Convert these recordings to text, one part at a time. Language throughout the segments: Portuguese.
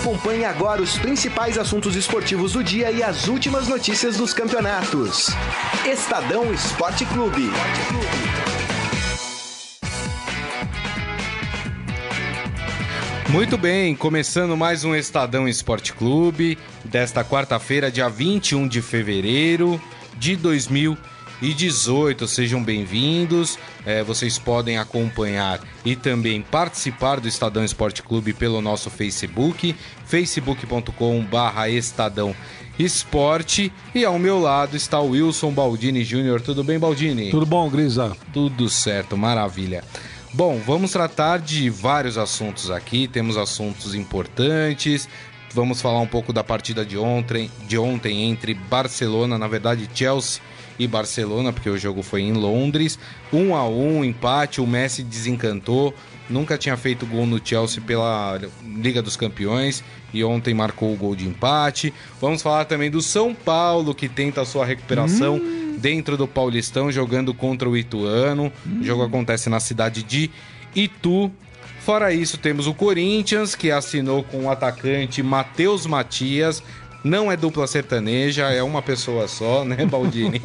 Acompanhe agora os principais assuntos esportivos do dia e as últimas notícias dos campeonatos. Estadão Esporte Clube. Muito bem, começando mais um Estadão Esporte Clube desta quarta-feira, dia 21 de fevereiro de 2018. Sejam bem-vindos. É, vocês podem acompanhar e também participar do Estadão Esporte Clube pelo nosso Facebook, facebook.com/barra Estadão Esporte. E ao meu lado está o Wilson Baldini Júnior. Tudo bem, Baldini? Tudo bom, Grisa? Tudo certo, maravilha. Bom, vamos tratar de vários assuntos aqui. Temos assuntos importantes. Vamos falar um pouco da partida de ontem, de ontem entre Barcelona, na verdade Chelsea e Barcelona, porque o jogo foi em Londres. Um a um, empate. O Messi desencantou. Nunca tinha feito gol no Chelsea pela Liga dos Campeões e ontem marcou o gol de empate. Vamos falar também do São Paulo que tenta a sua recuperação. Hum dentro do Paulistão, jogando contra o Ituano. Hum. O jogo acontece na cidade de Itu. Fora isso, temos o Corinthians, que assinou com o atacante Matheus Matias. Não é dupla sertaneja, é uma pessoa só, né, Baldini?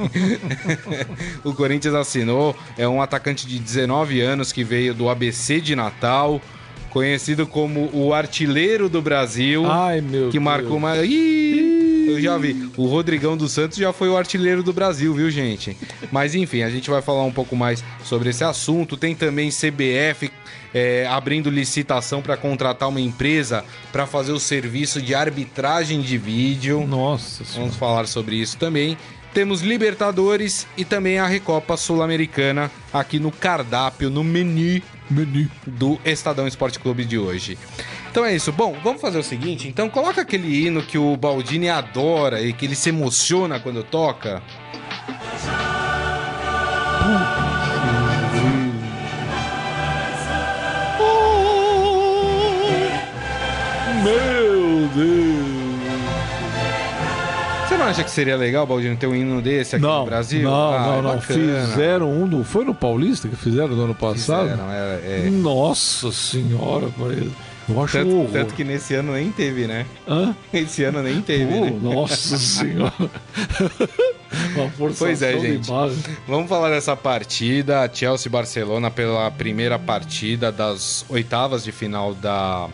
o Corinthians assinou, é um atacante de 19 anos que veio do ABC de Natal, conhecido como o artilheiro do Brasil. Ai, meu Que Deus. marcou uma. Ih! Eu já vi. O Rodrigão dos Santos já foi o artilheiro do Brasil, viu, gente? Mas enfim, a gente vai falar um pouco mais sobre esse assunto. Tem também CBF é, abrindo licitação para contratar uma empresa para fazer o serviço de arbitragem de vídeo. Nossa senhora. Vamos falar sobre isso também. Temos Libertadores e também a Recopa Sul-Americana aqui no cardápio, no menu, menu do Estadão Esporte Clube de hoje. Então é isso. Bom, vamos fazer o seguinte. Então coloca aquele hino que o Baldini adora e que ele se emociona quando toca. Meu Deus! Você não acha que seria legal, Baldino, ter um hino desse aqui não, no Brasil? Não, ah, não, é não. Fizeram um do. Foi no Paulista que fizeram no ano passado? Fizeram, é, é. Nossa senhora, eu acho tanto, um tanto que nesse ano nem teve, né? Hã? Esse ano nem teve, Pô, né? Nossa senhora. Uma pois é, gente. Vamos falar dessa partida. Chelsea e Barcelona pela primeira partida das oitavas de final da,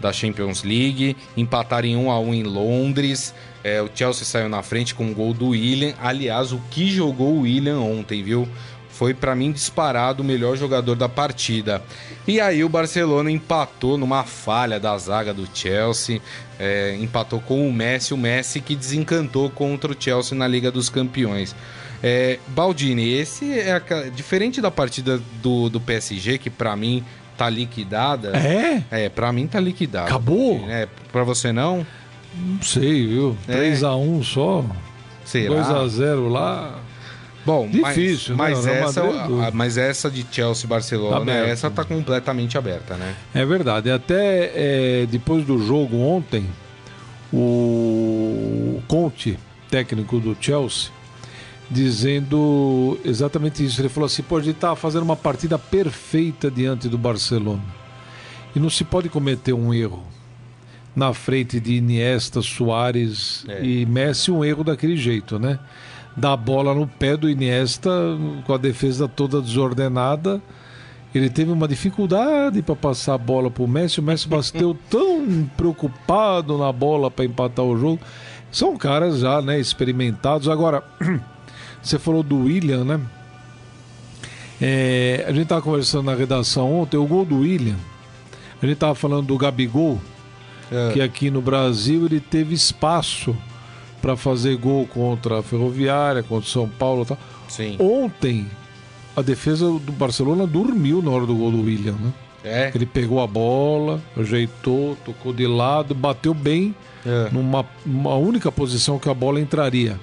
da Champions League. Empataram em 1 a 1 em Londres. É, o Chelsea saiu na frente com o gol do William. Aliás, o que jogou o William ontem, viu? Foi para mim disparado o melhor jogador da partida. E aí o Barcelona empatou numa falha da zaga do Chelsea, é, empatou com o Messi, o Messi que desencantou contra o Chelsea na Liga dos Campeões. É, Baldini, esse é a, diferente da partida do, do PSG que para mim tá liquidada. É? É, para mim tá liquidada. Acabou? É, para você não? Não sei, viu? É. 3x1 só. Será? 2x0 lá. Bom, Difícil, mas, né? mas, O Real essa, é a- mas essa de Chelsea Barcelona, Aberto. essa tá completamente aberta, né? É verdade. Até é, depois do jogo ontem, o Conte, técnico do Chelsea, dizendo exatamente isso. Ele falou assim: pô, a gente tá fazendo uma partida perfeita diante do Barcelona. E não se pode cometer um erro na frente de Iniesta, Soares É. e Messi, um erro daquele jeito, né? Dar a bola no pé do Iniesta com a defesa toda desordenada. Ele teve uma dificuldade para passar a bola para o Messi. O Messi bateu tão preocupado na bola para empatar o jogo. São caras já né, experimentados. Agora, você falou do William, né? É, a gente estava conversando na redação ontem. O gol do William, a gente estava falando do Gabigol, É. que aqui no Brasil ele teve espaço para fazer gol contra a Ferroviária, contra o São Paulo e tal. Sim. Ontem, a defesa do Barcelona dormiu na hora do gol do William, né? É? Ele pegou a bola, ajeitou, tocou de lado, bateu bem É. numa uma única posição que a bola entraria.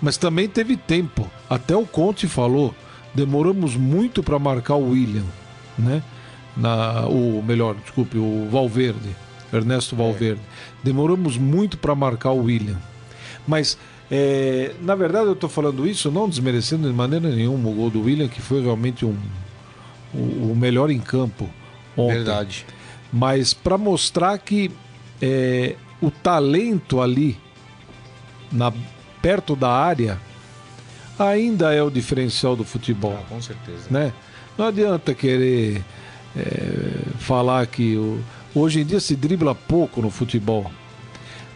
Mas também teve tempo. Até o Conte falou, demoramos muito para marcar o William, né? Na, o melhor, desculpe, o Valverde, Ernesto Valverde. Demoramos muito para marcar o William. Mas é, na verdade eu estou falando isso não desmerecendo de maneira nenhuma o gol do William, que foi realmente um, o, o melhor em campo ontem Verdade. mas para mostrar que é, o talento ali, na, perto da área, ainda é o diferencial do futebol. Ah, com certeza. Né? Não adianta querer é, falar que o, hoje em dia se dribla pouco no futebol.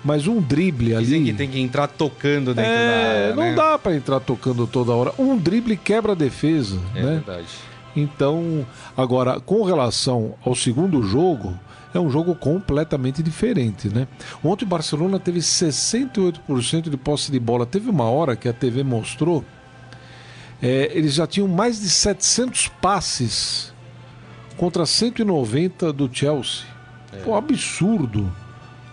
Mas um drible ali. Dizem que tem que entrar tocando dentro é, da área. Não né? dá para entrar tocando toda hora. Um drible quebra a defesa. É né? verdade. Então, agora, com relação ao segundo jogo, é um jogo completamente diferente, né? Ontem o Barcelona teve 68% de posse de bola. Teve uma hora que a TV mostrou, é, eles já tinham mais de 700 passes contra 190 do Chelsea. Pô, absurdo,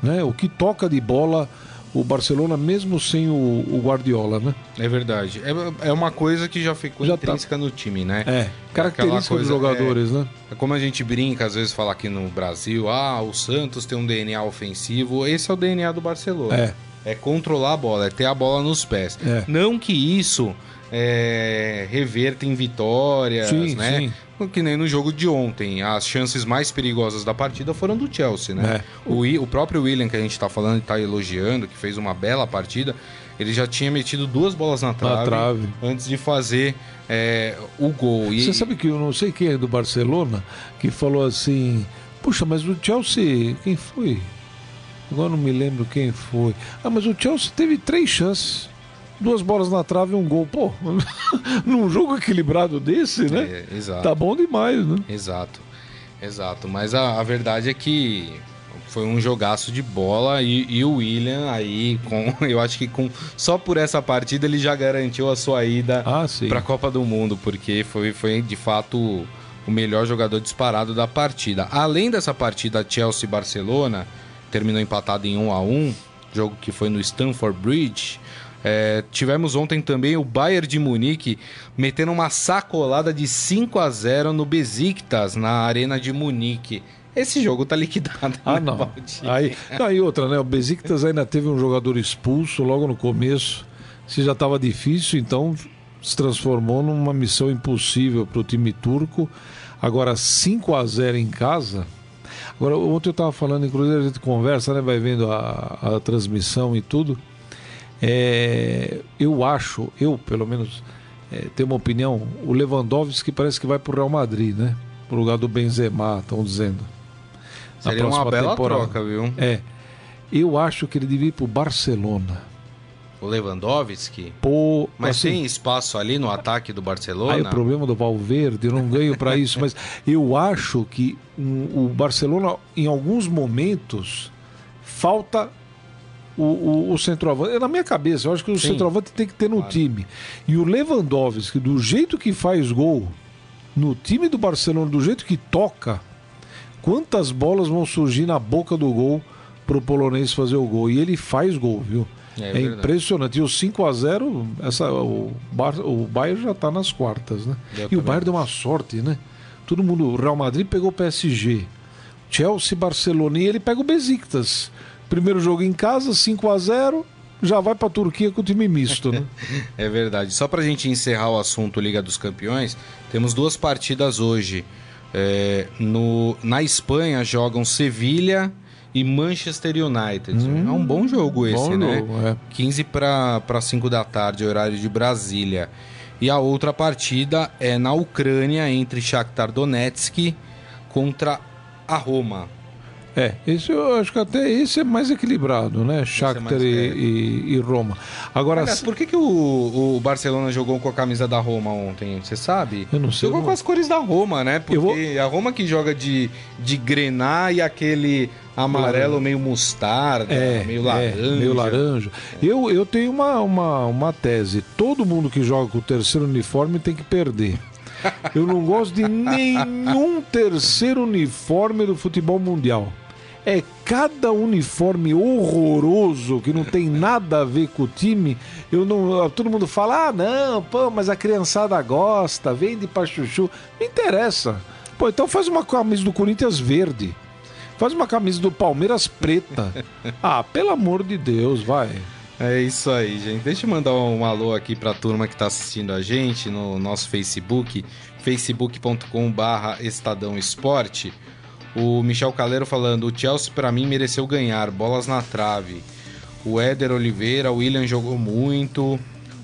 né? O que toca de bola o Barcelona, mesmo sem o, o Guardiola, né? É verdade. É, é uma coisa que já ficou Já tá. intrínseca no time, né? É, característica Aquela dos coisa, jogadores, né? É como a gente brinca, às vezes, falar aqui no Brasil, ah, o Santos tem um DNA ofensivo. Esse é o DNA do Barcelona. É. É controlar a bola, é ter a bola nos pés. É. Não que isso é, reverta em vitórias, Sim, né? sim. Que nem no jogo de ontem. As chances mais perigosas da partida foram do Chelsea, né? É. O, o próprio William, que a gente tá falando e tá elogiando, que fez uma bela partida, ele já tinha metido duas bolas na trave, trave. antes de fazer é, o gol. E, Você sabe que eu não sei quem é do Barcelona que falou assim: Puxa, mas o Chelsea, quem foi? Agora não me lembro quem foi. Ah, mas o Chelsea teve três chances. Duas bolas na trave e um gol. Pô, num jogo equilibrado desse, né? É, exato. Tá bom demais, né? Exato, exato. Mas a, a verdade é que foi um jogaço de bola e, e o William aí, com, eu acho que com só por essa partida ele já garantiu a sua ida Ah, para a Copa do Mundo, porque foi, foi de fato o melhor jogador disparado da partida. Além dessa partida Chelsea-Barcelona, terminou empatado em 1 a 1 jogo que foi no Stamford Bridge. É, tivemos ontem também o Bayern de Munique metendo uma sacolada de 5 a 0 no Besiktas, na Arena de Munique. Esse jogo tá liquidado. Ah, né, não. Valdir? Aí, não, e outra, né? O Besiktas ainda teve um jogador expulso logo no começo. Se já estava difícil, então se transformou numa missão impossível para o time turco. Agora 5 a 0 em casa. Agora, ontem eu estava falando, inclusive a gente conversa, né? Vai vendo a, a transmissão e tudo. É, eu acho, eu pelo menos é, tenho uma opinião, o Lewandowski parece que vai para o Real Madrid, né? Pro lugar do Benzema, estão dizendo. Na Seria uma bela temporada. troca, viu? É. Eu acho que ele devia ir pro Barcelona. O Lewandowski. Pô, Mas assim, tem espaço ali no ataque do Barcelona? Aí o problema do Valverde, eu não ganho para isso, mas eu acho que um, o Barcelona, em alguns momentos, falta o, o, o centroavante. É Na minha cabeça, eu acho que o Sim. centroavante tem que ter no Claro. time. E o Lewandowski, do jeito que faz gol, no time do Barcelona, do jeito que toca, quantas bolas vão surgir na boca do gol pro polonês fazer o gol? E ele faz gol, viu? É É, impressionante. E o 5 a 0 essa, o, Bar, o Bayern já tá nas quartas, né? Eu e o Bayern deu uma sorte, né? Todo mundo, o Real Madrid pegou o PSG, Chelsea, Barcelona e ele pega o Besiktas. Primeiro jogo em casa, 5 a 0 já vai pra Turquia com o time misto, né? É verdade. Só pra gente encerrar o assunto Liga dos Campeões, temos duas partidas hoje. É, no, na Espanha jogam Sevilha e Manchester United. é um bom jogo esse, Hum, bom né? jogo, é. 15 para 5 da tarde, horário de Brasília. E a outra partida é na Ucrânia, entre Shakhtar Donetsk contra a Roma. É, esse eu acho que até esse é mais equilibrado, né? Shakhtar mais- e, é. e- e Roma. Agora, Aliás, por que, que o, o Barcelona jogou com a camisa da Roma ontem? Você sabe? Eu não sei, Jogou eu com não- as cores da Roma, né? Porque vou- a Roma que joga de, de grená e aquele amarelo meio mostarda, É, meio é, laranja. meio laranja. Eu, eu tenho uma, uma, uma tese. Todo mundo que joga com o terceiro uniforme tem que perder. Eu não gosto de nenhum terceiro uniforme do futebol mundial. É cada uniforme horroroso que não tem nada a ver com o time. Eu não, todo mundo fala: "Ah, não, pô, mas a criançada gosta, vende pra chuchu". Não interessa. Pô, então faz uma camisa do Corinthians verde. Faz uma camisa do Palmeiras preta. Ah, pelo amor de Deus, vai. É isso aí, gente. Deixa eu mandar um alô aqui pra turma que tá assistindo a gente no nosso Facebook, facebook.com barra Estadão Esporte. O Michel Caleiro falando: o Chelsea para mim mereceu ganhar, bolas na trave. O Éder Oliveira, o William jogou muito.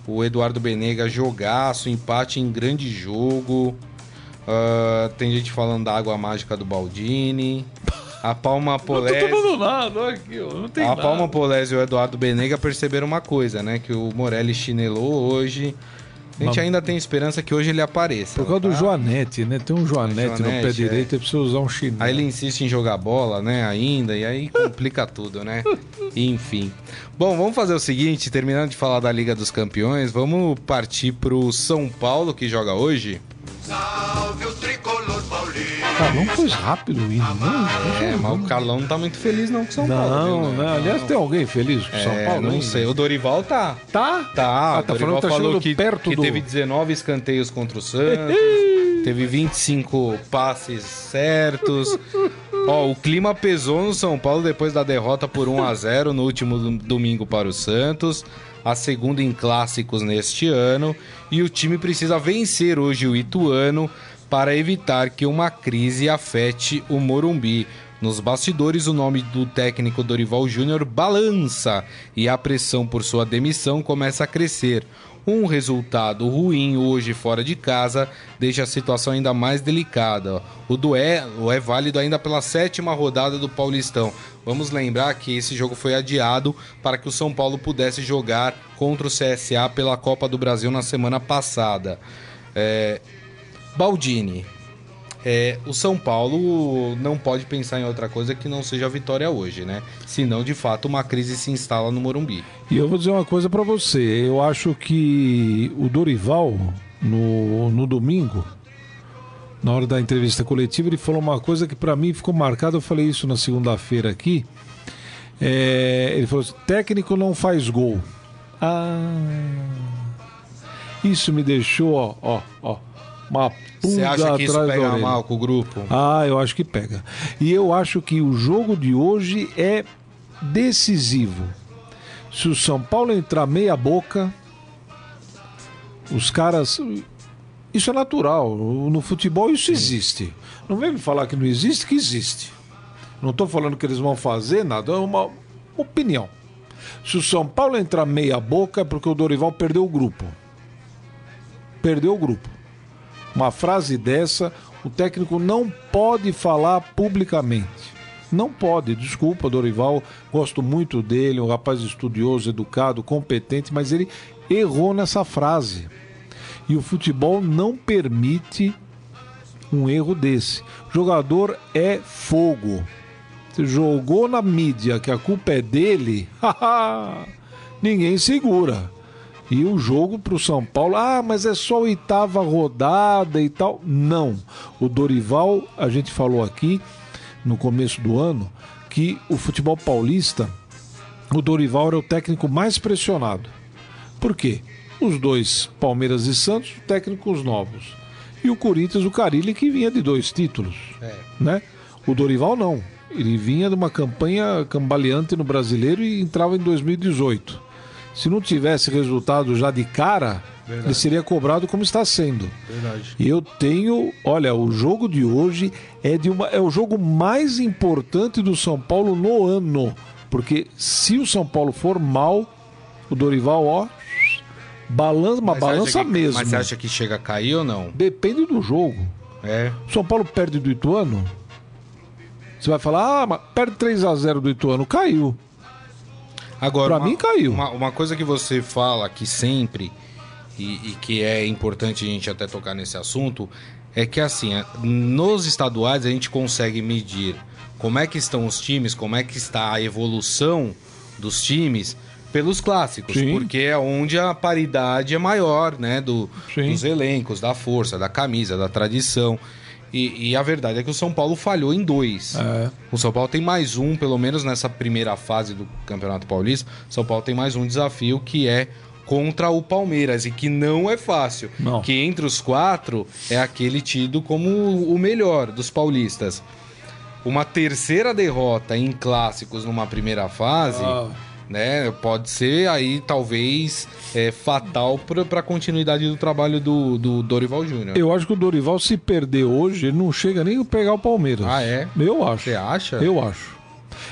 O Eduardo Benega, jogaço, empate em grande jogo. Uh, tem gente falando da água mágica do Baldini. A Palma Polese. Não tô tomando nada, aqui, ó. Não tem a nada. Palma Polese e o Eduardo Benega perceberam uma coisa, né? Que o Morelli chinelou hoje. A gente ainda tem esperança que hoje ele apareça. Por causa do tá? Joanete, né? Tem um Joanete, no pé Joanete, é. direito, ele precisa usar um chinelo. Aí ele insiste em jogar bola, né, ainda, e aí complica tudo, né? Enfim. Bom, vamos fazer o seguinte, terminando de falar da Liga dos Campeões, vamos partir pro São Paulo, que joga hoje. Salve o tricolor não foi rápido o hino, não. É, mas o Carlão não tá muito feliz não com o São Paulo, Não, viu, né? Aliás, tem alguém feliz com o São É, Paulo? não ainda? sei. O Dorival tá. Tá? Tá, Ah, o tá Dorival falando que tá falou que, perto que do- teve 19 escanteios contra o Santos, teve 25 passes certos. Ó, o clima pesou no São Paulo depois da derrota por 1 a 0 no último dom- domingo para o Santos, a segunda em clássicos neste ano, e o time precisa vencer hoje o Ituano para evitar que uma crise afete o Morumbi. Nos bastidores, o nome do técnico Dorival Júnior balança e a pressão por sua demissão começa a crescer. Um resultado ruim hoje fora de casa deixa a situação ainda mais delicada. O duelo é válido ainda pela sétima rodada do Paulistão. Vamos lembrar que esse jogo foi adiado para que o São Paulo pudesse jogar contra o CSA pela Copa do Brasil na semana passada. É, Baldini, é, o São Paulo não pode pensar em outra coisa que não seja a vitória hoje, né? Senão, de fato, uma crise se instala no Morumbi. E eu vou dizer uma coisa pra você. Eu acho que o Dorival, no, no domingo, na hora da entrevista coletiva, ele falou uma coisa que pra mim ficou marcada. Eu falei isso na segunda-feira aqui. É, ele falou assim: técnico não faz gol. Ah. Isso me deixou, ó, ó, ó, uma Você pulga acha que isso pega mal com o grupo? Ah, eu acho que pega. E eu acho que o jogo de hoje é decisivo. Se o São Paulo entrar meia boca, os caras. Isso é natural. No futebol isso existe. Não vem me falar que não existe, que existe. Não estou falando que eles vão fazer nada, é uma opinião. Se o São Paulo entrar meia boca é porque o Dorival perdeu o grupo. Perdeu o grupo. Uma frase dessa, o técnico não pode falar publicamente. Não pode, desculpa, Dorival. Gosto muito dele, um rapaz estudioso, educado, competente, mas ele errou nessa frase. E o futebol não permite um erro desse. Jogador é fogo. Você jogou na mídia que a culpa é dele, ninguém segura. E o jogo para o São Paulo, ah, mas é só oitava rodada e tal. Não. O Dorival, a gente falou aqui no começo do ano que o futebol paulista, o Dorival era o técnico mais pressionado. Por quê? Os dois, Palmeiras e Santos, técnicos novos. E o Corinthians, o Carilli, que vinha de dois títulos. É. Né? O Dorival não. Ele vinha de uma campanha cambaleante no brasileiro e entrava em 2018. Se não tivesse resultado já de cara, ele seria cobrado como está sendo. Verdade. E eu tenho, olha, o jogo de hoje é de uma é o jogo mais importante do São Paulo no ano, porque se o São Paulo for mal, o Dorival, ó, balança, uma Mas balança que- mesmo. Mas você acha que chega a cair ou não? Depende do jogo. É. O São Paulo perde do Ituano. Você vai falar, ah, mas perde 3 a 0 do Ituano, caiu. Agora, Pra mim, caiu. Uma, uma coisa que você fala aqui sempre, e, e que é importante a gente até tocar nesse assunto, é que assim, é, nos estaduais a gente consegue medir como é que estão os times, como é que está a evolução dos times pelos clássicos, Sim. porque é onde a paridade é maior, né, do, dos elencos, da força, da camisa, da tradição. E, e a verdade é que o São Paulo falhou em dois. É. O São Paulo tem mais um, pelo menos nessa primeira fase do Campeonato Paulista. O São Paulo tem mais um desafio que é contra o Palmeiras e que não é fácil. Não. Que entre os quatro é aquele tido como o melhor dos paulistas. Uma terceira derrota em clássicos numa primeira fase Ah. Né? Pode ser aí talvez é, fatal para a continuidade do trabalho do, do Dorival Júnior. Eu acho que o Dorival, se perder hoje, ele não chega nem a pegar o Palmeiras. Ah, é? Eu acho. Você acha? Eu acho.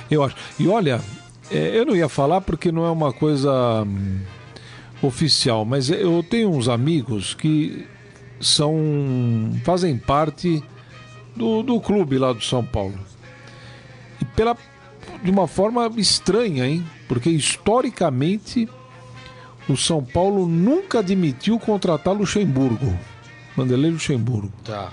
Eu acho. E olha, é, eu não ia falar porque não é uma coisa hum, oficial, mas eu tenho uns amigos que são fazem parte do, do clube lá do São Paulo. E pela de uma forma estranha, hein? Porque historicamente o São Paulo nunca admitiu contratar Luxemburgo. Vanderlei Luxemburgo. Tá.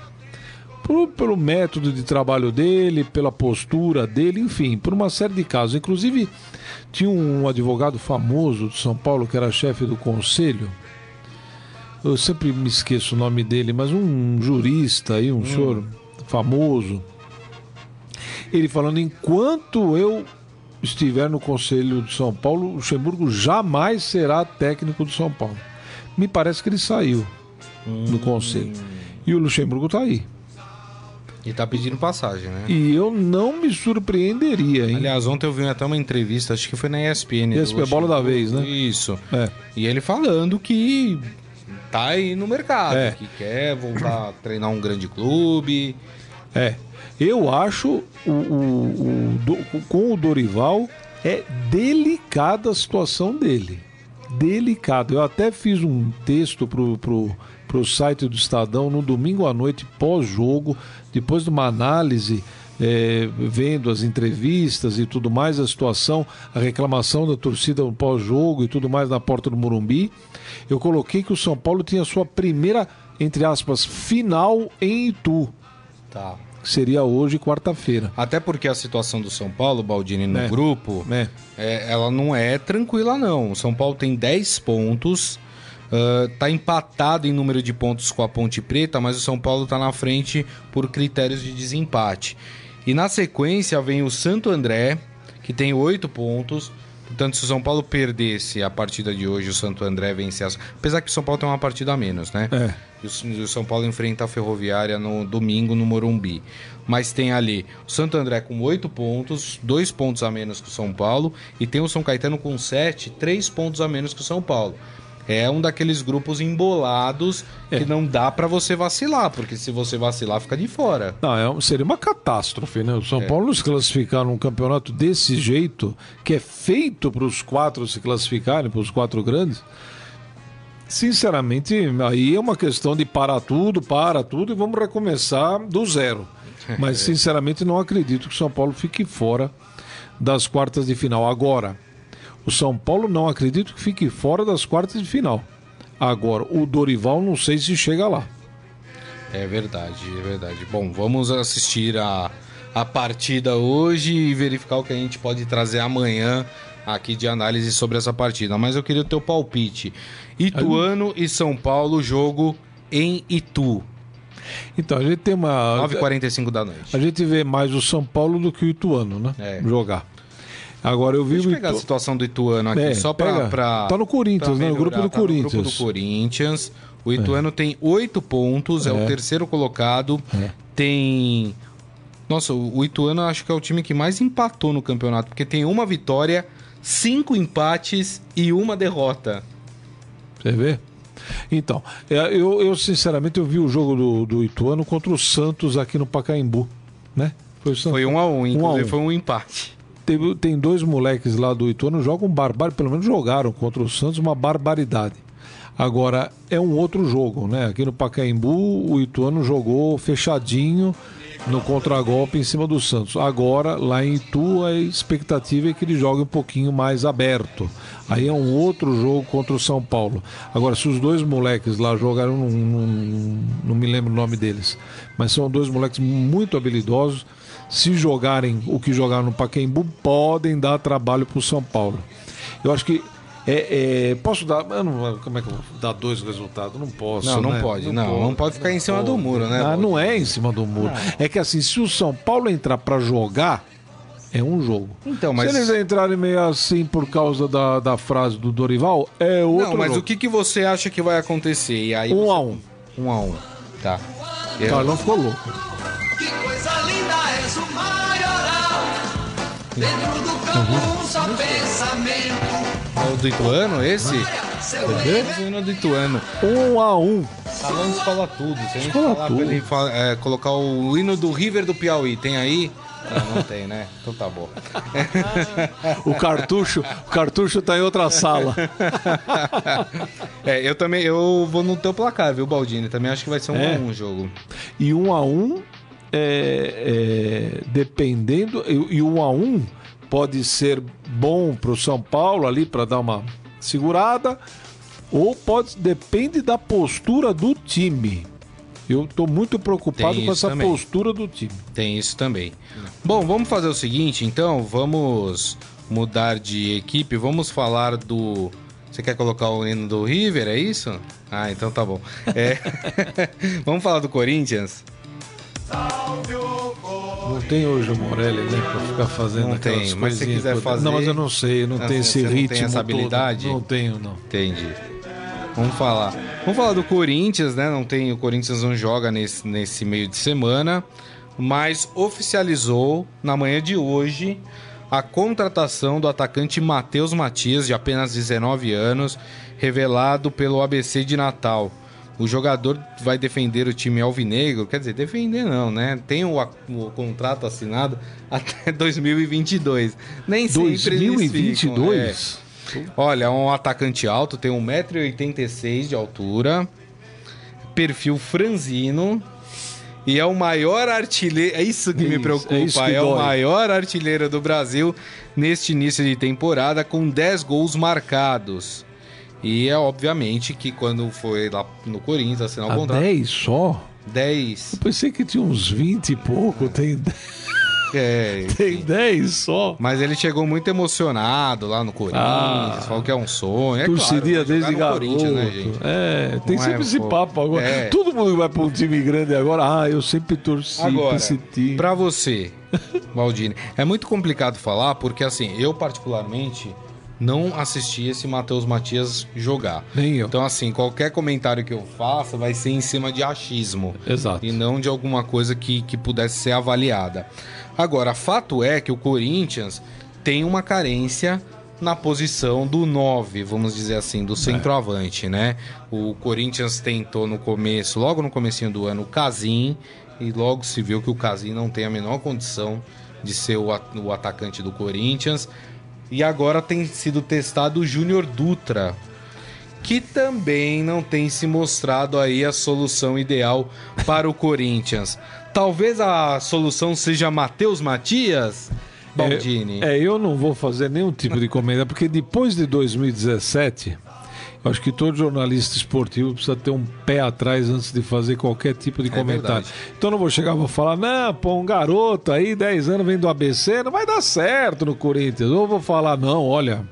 Por- pelo método de trabalho dele, pela postura dele, enfim, por uma série de casos. Inclusive, tinha um advogado famoso de São Paulo que era chefe do conselho. Eu sempre me esqueço o nome dele, mas um jurista aí, um senhor famoso. Ele falando: enquanto eu estiver no conselho de São Paulo, o Luxemburgo jamais será técnico do São Paulo. Me parece que ele saiu do conselho. E o Luxemburgo está aí. E tá pedindo passagem, né? E eu não me surpreenderia, hein? Aliás, ontem eu vi até uma entrevista, acho que foi na ESPN. ESPN, bola da vez, né? Isso. É. E ele falando que tá aí no mercado, É. que quer voltar a treinar um grande clube. É. Eu acho o, o- o com o Dorival é delicada a situação dele. Delicado. Eu até fiz um texto pro, pro, pro site do Estadão no domingo à noite, pós-jogo, depois de uma análise, é, vendo as entrevistas e tudo mais, a situação, a reclamação da torcida no pós-jogo e tudo mais na porta do Morumbi. Eu coloquei que o São Paulo tinha sua primeira, entre aspas, final em Itu Tá. Que seria hoje, quarta-feira. Até porque a situação do São Paulo, Baldini, no É. grupo, Né? é, ela não é tranquila, não. O São Paulo tem 10 pontos, ah, tá empatado em número de pontos com a Ponte Preta, mas o São Paulo tá na frente por critérios de desempate. E na sequência vem o Santo André, que tem 8 pontos. Portanto, se o São Paulo perdesse a partida de hoje, o Santo André vencesse. Apesar que o São Paulo tem uma partida a menos, né? É. E e o São Paulo enfrenta a Ferroviária no domingo no Morumbi. Mas tem ali o Santo André com oito pontos, dois pontos a menos que o São Paulo, e tem o São Caetano com sete, três pontos a menos que o São Paulo. É um daqueles grupos embolados É. que não dá pra você vacilar, porque se você vacilar, fica de fora. Não, é um- seria uma catástrofe, né? O São Paulo não se classificar num campeonato desse jeito, que é feito para os quatro se classificarem, para os quatro grandes. Sinceramente, aí é uma questão de parar tudo, para tudo e vamos recomeçar do zero. Mas, sinceramente, não acredito que o São Paulo fique fora das quartas de final. Agora, o São Paulo não acredito que fique fora das quartas de final. Agora, o Dorival não sei se chega lá. É verdade, é verdade. Bom, vamos assistir a, a partida hoje e verificar o que a gente pode trazer amanhã aqui de análise sobre essa partida. Mas eu queria o teu palpite. Ituano e São Paulo, jogo em Itu. Então, a gente tem uma. 9h45 da noite. A gente vê mais o São Paulo do que o Ituano, né? É. Jogar. Agora eu vi Deixa eu o pegar a Itu... situação do Ituano aqui, É, só pra- Tá no Corinthians, pra né? No grupo do Tá no grupo Corinthians. do Corinthians. O Ituano tem oito pontos, é. o É. terceiro colocado. Tem. Nossa, o o Ituano acho que é o time que mais empatou no campeonato, porque tem uma vitória, cinco empates e uma derrota. Você vê? Então, é, eu, eu sinceramente eu vi o jogo do, do Ituano contra o Santos aqui no Pacaembu, né? Foi, o Santos. Foi um a um, Um a inclusive um. foi um empate. Teve- tem dois moleques lá do Ituano jogam barbar, pelo menos jogaram contra o Santos uma barbaridade. Agora é um outro jogo, né? Aqui no Pacaembu o Ituano jogou fechadinho no contragolpe em cima do Santos. Agora lá em Itu a expectativa é que ele jogue um pouquinho mais aberto. Aí é um outro jogo contra o São Paulo. Agora se os dois moleques lá jogaram, num- num- não me lembro o nome deles, mas são dois moleques muito habilidosos se jogarem o que jogaram no Pacaembu, podem dar trabalho para o São Paulo. Eu acho que. É, é, posso dar. não- como é que eu vou dar dois resultados? Não posso. Não, não né? pode, não. Não pode ficar em cima do muro, né? Ah, não é em cima do muro. É que assim, se o São Paulo entrar para jogar, é um jogo. Então, mas- Se eles entrarem meio assim por causa da, da frase do Dorival, é outro Não, mas jogo. o que, que você acha que vai acontecer? E aí Um você- a um. Um a um. Tá. Eu- Carlão ficou louco. Que coisa linda és o maioral. É o do Ituano, esse? É o hino do Ituano. Um a um. Salão escola tudo. Se a gente Escola falar tudo. pra ele fa- é, colocar o hino do River do Piauí, tem aí? Não, não tem, né? Então tá bom. O cartucho, o cartucho tá em outra sala. É, eu também, eu vou no teu placar, viu, Baldini? Também acho que vai ser um É. a um o jogo. E um a um, é, é, dependendo. E, e um a um pode ser bom pro São Paulo ali para dar uma segurada, ou pode depende da postura do time. Eu tô muito preocupado com essa também. postura do time. Tem isso também. Bom, vamos fazer o seguinte, então, vamos mudar de equipe, vamos falar do. Você quer colocar o hino do River, é isso? Ah, então tá bom. É, vamos falar do Corinthians? Não tem hoje o Morelli, né, pra ficar fazendo Não tem, mas se quiser todas. fazer- Não, mas eu não sei, não você esse não tem ritmo essa todo. habilidade? Não tenho, não. Entendi. Vamos falar. Vamos falar do Corinthians, né? Não tem, o Corinthians não joga nesse, nesse meio de semana, mas oficializou na manhã de hoje a contratação do atacante Matheus Matias, de apenas 19 anos, revelado pelo ABC de Natal. O jogador vai defender o time alvinegro, quer dizer, defender não, né? Tem o, o contrato assinado até 2022. Nem sempre eles ficam, é. 2022? Olha, é um atacante alto, tem 1,86m de altura, perfil franzino e é o maior artilheiro. É isso que me Isso, preocupa. é É, o maior artilheiro do Brasil neste início de temporada, com 10 gols marcados. E é obviamente que quando foi lá no Corinthians assinar o A contrato, 10 só? 10. Eu pensei que tinha uns 20 e pouco, tem, É, tem 10 só. mas ele chegou muito emocionado lá no Corinthians, Ah. falou que é um sonho. É Torceria claro, jogar desde no garoto. Né, gente? É, tem Não sempre é, esse papo agora. É. Todo mundo vai pra um time grande agora, ah, eu sempre torci pra Agora, esse time. pra você, Baldini, é muito complicado falar porque, assim, eu particularmente não assisti esse Matheus Matias jogar. Nem eu. Então, assim, qualquer comentário que eu faça vai ser em cima de achismo. Exato. E não de alguma coisa que, que pudesse ser avaliada. Agora, fato é que o Corinthians tem uma carência na posição do 9, vamos dizer assim, do centroavante, né? O Corinthians tentou no começo, logo no comecinho do ano, o Casim, e logo se viu que o Casim não tem a menor condição de ser o, o atacante do Corinthians. E agora tem sido testado o Júnior Dutra, que também não tem se mostrado aí a solução ideal para o Corinthians. Talvez a solução seja Matheus Matias, Baldini. É, eu não vou fazer nenhum tipo de comentário, porque depois de 2017, eu acho que todo jornalista esportivo precisa ter um pé atrás antes de fazer qualquer tipo de comentário. verdade. então eu não vou chegar e vou falar, não, pô, um garoto aí, 10 anos, vem do ABC, não vai dar certo no Corinthians. Ou eu vou falar, não, olha,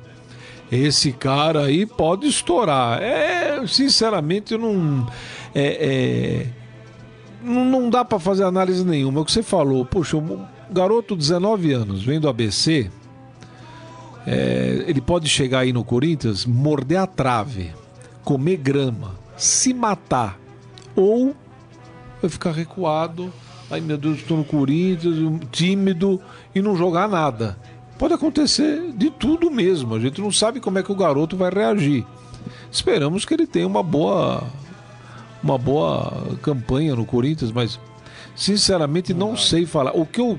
esse cara aí pode estourar. É, sinceramente, eu não. É, é, não, dá pra fazer análise nenhuma. É o que você falou, poxa, um garoto de 19 anos, vem do ABC, é, ele pode chegar aí no Corinthians, morder a trave, comer grama, se matar, ou vai ficar recuado. Ai meu Deus, estou no Corinthians, tímido e não jogar nada. Pode acontecer de tudo mesmo. A gente não sabe como é que o garoto vai reagir. Esperamos que ele tenha uma boa uma boa campanha no Corinthians, mas sinceramente não sei falar. O que eu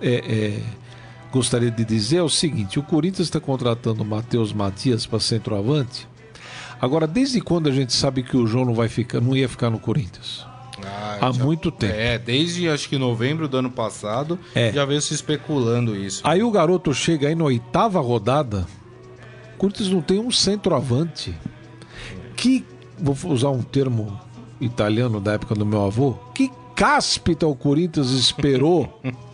é, é, gostaria de dizer é o seguinte: o Corinthians está contratando o Matheus Matias para centroavante. Agora, desde quando a gente sabe que o João não vai ficar, não ia ficar no Corinthians? Ah, Há muito tempo. É, desde acho que novembro do ano passado, É. já veio se especulando isso. Aí o garoto chega aí na oitava rodada. O Corinthians não tem um centroavante. Que, vou usar um termo italiano da época do meu avô, que cáspita o Corinthians esperou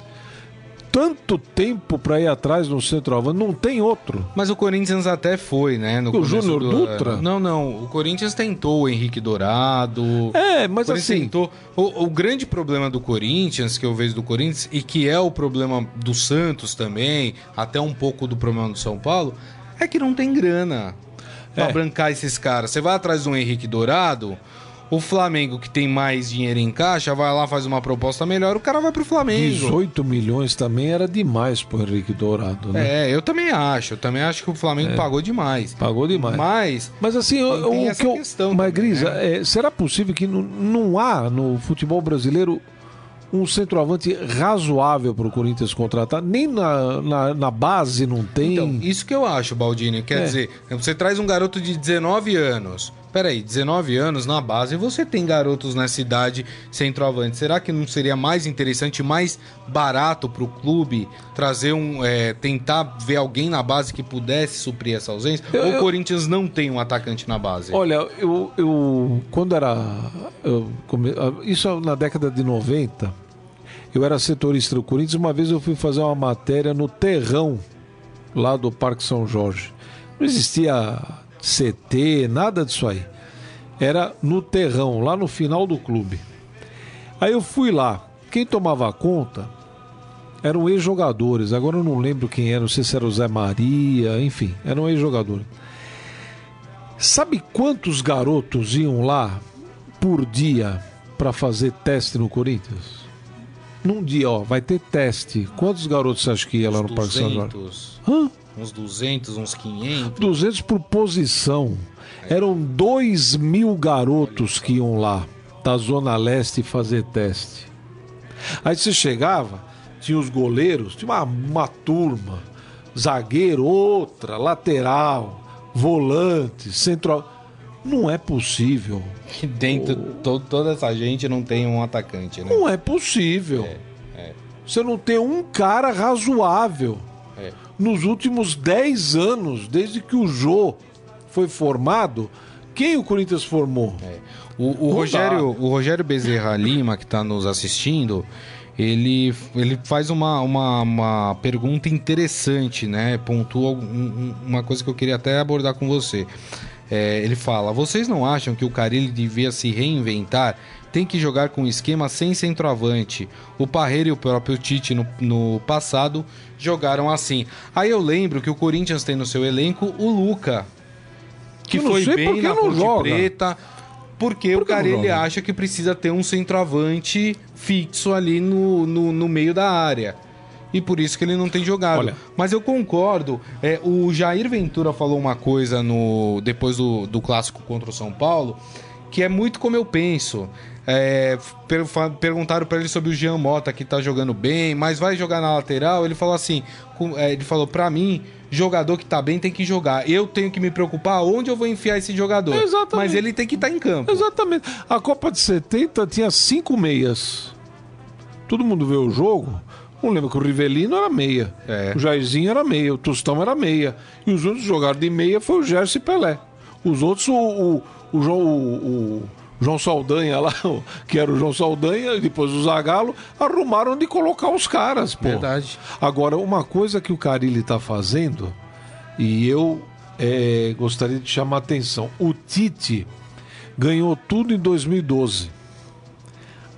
tanto tempo para ir atrás no centroavante. Não tem outro. Mas o Corinthians até foi, né? No O Júnior do Dutra? Não, não. O Corinthians tentou o Henrique Dourado. É, mas assim. tentou. O, o grande problema do Corinthians, que eu vejo do Corinthians, e que é o problema do Santos também, até um pouco do problema do São Paulo, é que não tem grana pra É. brancar esses caras. Você vai atrás de um Henrique Dourado, O Flamengo, que tem mais dinheiro em caixa, vai lá, faz uma proposta melhor, o cara vai pro Flamengo. 18 milhões também era demais pro Henrique Dourado, né? É, eu também acho. Eu também acho que o Flamengo pagou demais. Pagou demais. Mas Mas assim, eu- Tem o essa que eu, questão mas também, Grisa, né? é, será possível que não, não há no futebol brasileiro um centroavante razoável para o Corinthians contratar? Nem na, na, na base não tem. Então, isso que eu acho, Baldini. Quer É. dizer, você traz um garoto de 19 anos. Peraí, 19 anos na base, você tem garotos nessa idade centroavante. Será que não seria mais interessante, mais barato pro clube trazer um. é, tentar ver alguém na base que pudesse suprir essa ausência? Eu- Ou o eu- Corinthians não tem um atacante na base? Olha, eu, eu quando era. eu come- isso na década de 90, eu era setorista do Corinthians. Uma vez eu fui fazer uma matéria no terrão lá do Parque São Jorge. Não existia CT, nada disso aí. Era no terrão, lá no final do clube. Aí eu fui lá. Quem tomava conta eram ex-jogadores. Agora eu não lembro quem era, não sei se era o Zé Maria, enfim, eram ex-jogadores. Sabe quantos garotos iam lá por dia para fazer teste no Corinthians? Num dia, ó, vai ter teste. Quantos garotos você acha que ia lá no Parque São Jorge? 200, Hã? Uns 200, uns 500. 200 por posição. Eram 2 mil garotos que iam lá da Zona Leste fazer teste. Aí você chegava, tinha os goleiros, tinha uma, uma turma, zagueiro, outra, lateral, volante, central. Não é possível. Que dentro to- toda essa gente não tem um atacante, né? Não é possível. é. Você não tem um cara razoável. É. Nos últimos 10 anos, desde que o Jô foi formado, quem o Corinthians formou? É. O, o Rogério, dá. o Rogério Bezerra Lima, que está nos assistindo, ele, ele faz uma, uma, uma pergunta interessante, né? Pontua um- uma coisa que eu queria até abordar com você. É, ele fala: vocês não acham que o Carilli devia se reinventar? Tem que jogar com esquema sem centroavante. O Parreira e o próprio Tite no, no passado jogaram assim. Aí eu lembro que o Corinthians tem no seu elenco o Luca, que foi bem na não Ponte joga. Preta. Porque Por o Carelli joga? acha que precisa ter um centroavante fixo ali no, no, no meio da área. E por isso que ele não tem jogado. Olha. Mas eu concordo. É, o Jair Ventura falou uma coisa no depois do, do clássico contra o São Paulo, que é muito como eu penso. É, per- perguntaram para ele sobre o Jean Mota, que tá jogando bem, mas vai jogar na lateral. Ele falou assim: é, ele falou, para mim, jogador que tá bem tem que jogar. Eu tenho que me preocupar onde eu vou enfiar esse jogador. Exatamente. Mas ele tem que estar em campo. Exatamente. A Copa de 70 tinha cinco meias. Todo mundo vê o jogo. Não lembra que o Rivelino era meia. É. O Jairzinho era meia. O Tostão era meia. E os outros jogaram de meia foi o Gerson e Pelé. Os outros, o, o, o o, o João Saldanha lá, que era o João Saldanha, e depois o Zagallo, arrumaram de colocar os caras, pô. Verdade. Agora, uma coisa que o Carilli está fazendo, e eu é, gostaria de chamar a atenção: o Tite ganhou tudo em 2012.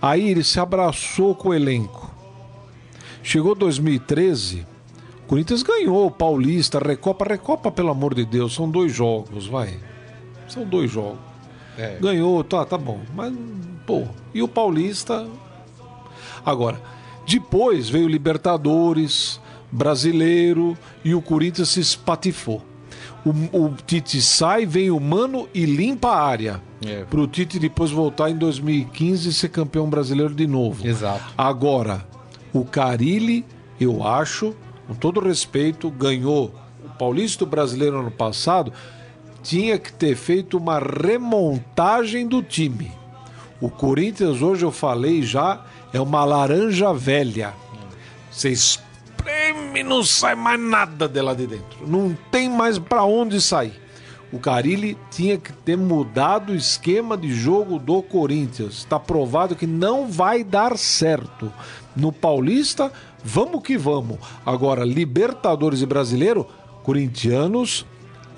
Aí ele se abraçou com o elenco. Chegou 2013, o Corinthians ganhou Paulista, Recopa. Recopa, pelo amor de Deus, são dois jogos, vai. São dois jogos. É. Ganhou, tá, tá bom. Mas, pô, e o Paulista. Agora, depois veio Libertadores, Brasileiro e o Corinthians se espatifou. O, o Tite sai, vem o Mano e limpa a área. É. Pro Tite depois voltar em 2015 e ser campeão brasileiro de novo. Exato. Agora, o Carilli, eu acho, com todo respeito, ganhou o Paulista e o Brasileiro ano passado, tinha que ter feito uma remontagem do time. O Corinthians, hoje eu falei já, é uma laranja velha. Você espreme, não sai mais nada de lá de dentro. Não tem mais para onde sair. O Carilli tinha que ter mudado o esquema de jogo do Corinthians. Está provado que não vai dar certo. No Paulista, vamos que vamos. Agora, Libertadores e Brasileiro, corintianos,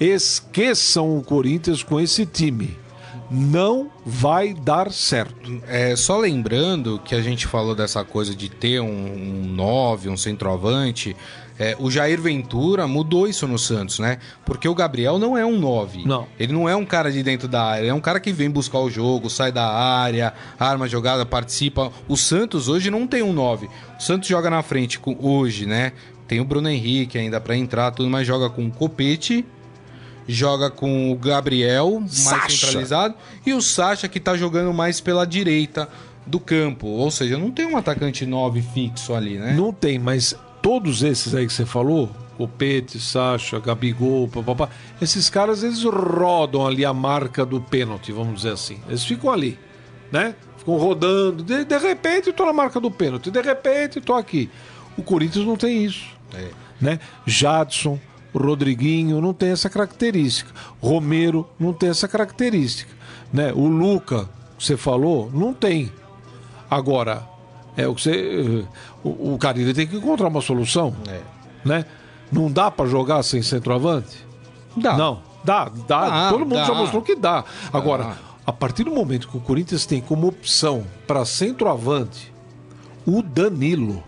esqueçam o Corinthians com esse time. Não vai dar certo. É, só lembrando que a gente falou dessa coisa de ter um 9, um, centroavante. É, o Jair Ventura mudou isso no Santos, né? Porque o Gabriel não é um 9. Não. Ele não é um cara de dentro da área, é um cara que vem buscar o jogo, sai da área, arma jogada, participa. O Santos hoje não tem um 9. O Santos joga na frente com, hoje, né? Tem o Bruno Henrique ainda para entrar, tudo, mas joga com o Copete joga com o Gabriel, mais centralizado, e o Sacha que tá jogando mais pela direita do campo. Ou seja, não tem um atacante 9 fixo ali, né? Não tem, mas todos esses aí que você falou, Copete, Sacha, Gabigol, papapá, esses caras eles rodam ali a marca do pênalti, vamos dizer assim. Eles ficam ali, né? Ficam rodando. De, de repente eu tô na marca do pênalti, de repente eu tô aqui. O Corinthians não tem isso. É. Né? Jadson, Rodriguinho não tem essa característica. Romero não tem essa característica. Né? O Luca, você falou, não tem. Agora, é o que você. O, o Carilho tem que encontrar uma solução. É. Né? Não dá para jogar sem centroavante? Dá. Não, dá, dá. Ah, Todo mundo dá. já mostrou que dá. Agora, a partir do momento que o Corinthians tem como opção para centroavante o Danilo,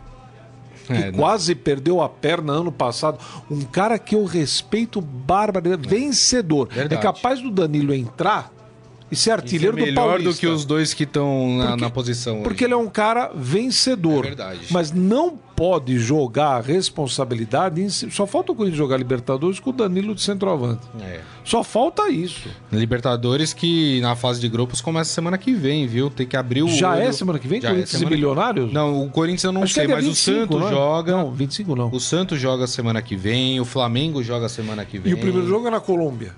que É, não- quase perdeu a perna ano passado, um cara que eu respeito bárbaro, vencedor. Verdade. É capaz do Danilo entrar e ser E artilheiro ser do melhor Paulista. do que os dois que estão na, na posição. hoje. Porque ele é um cara vencedor. É verdade. Mas não pode jogar a responsabilidade. Em... si- Só falta o Corinthians jogar Libertadores com o Danilo de centroavante. É. Só falta isso. Libertadores que na fase de grupos começa semana que vem, viu? Tem que abrir o. Já olho. é semana que vem, Já Corinthians é e semana- Milionários? Não, o Corinthians eu não Acho sei, é mas 25, o Santos não é? joga. Não, 25 não. O Santos joga semana que vem, o Flamengo joga semana que vem. E o primeiro jogo é na Colômbia.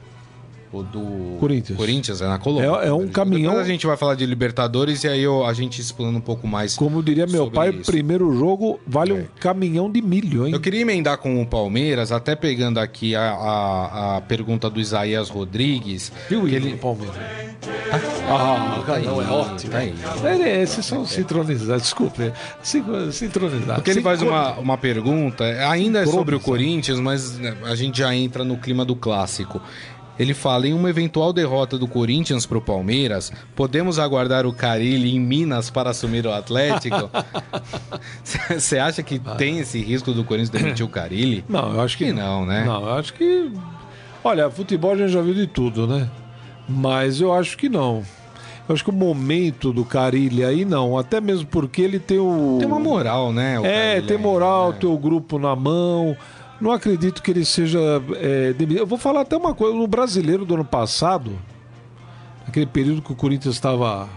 O do Corinthians. Corinthians é na Colômbia. É- é um caminhão- Depois a gente vai falar de Libertadores e aí eu- a gente explana um pouco mais. Como diria meu pai, isso. primeiro jogo vale um É. caminhão de milho, hein? Eu queria emendar com o Palmeiras, até pegando aqui a, a, a pergunta do Isaías Rodrigues. Viu ele do Palmeiras? Ah, Tá aí, não, é ótimo. tá aí. É, esses são sincronizados, desculpe. Sin- Sincronizados. Porque ele faz uma, uma pergunta, ainda é sobre o. Corinthians, mas a gente já entra no clima do clássico. Ele fala: em uma eventual derrota do Corinthians pro Palmeiras, podemos aguardar o Carilli em Minas para assumir o Atlético? Você acha que tem esse risco do Corinthians demitir o Carilli? Não, eu acho que, Que não, né? Não, eu acho que. Olha, futebol a gente já viu de tudo, né? Mas eu acho que não. Eu acho que o momento do Carilli aí não. Até mesmo porque ele tem o. Tem uma moral, né? o É, Carille tem moral, né? tem o grupo na mão. Não acredito que ele seja. é, demitido. Eu vou falar até uma coisa. No brasileiro do ano passado, naquele período que o Corinthians estava.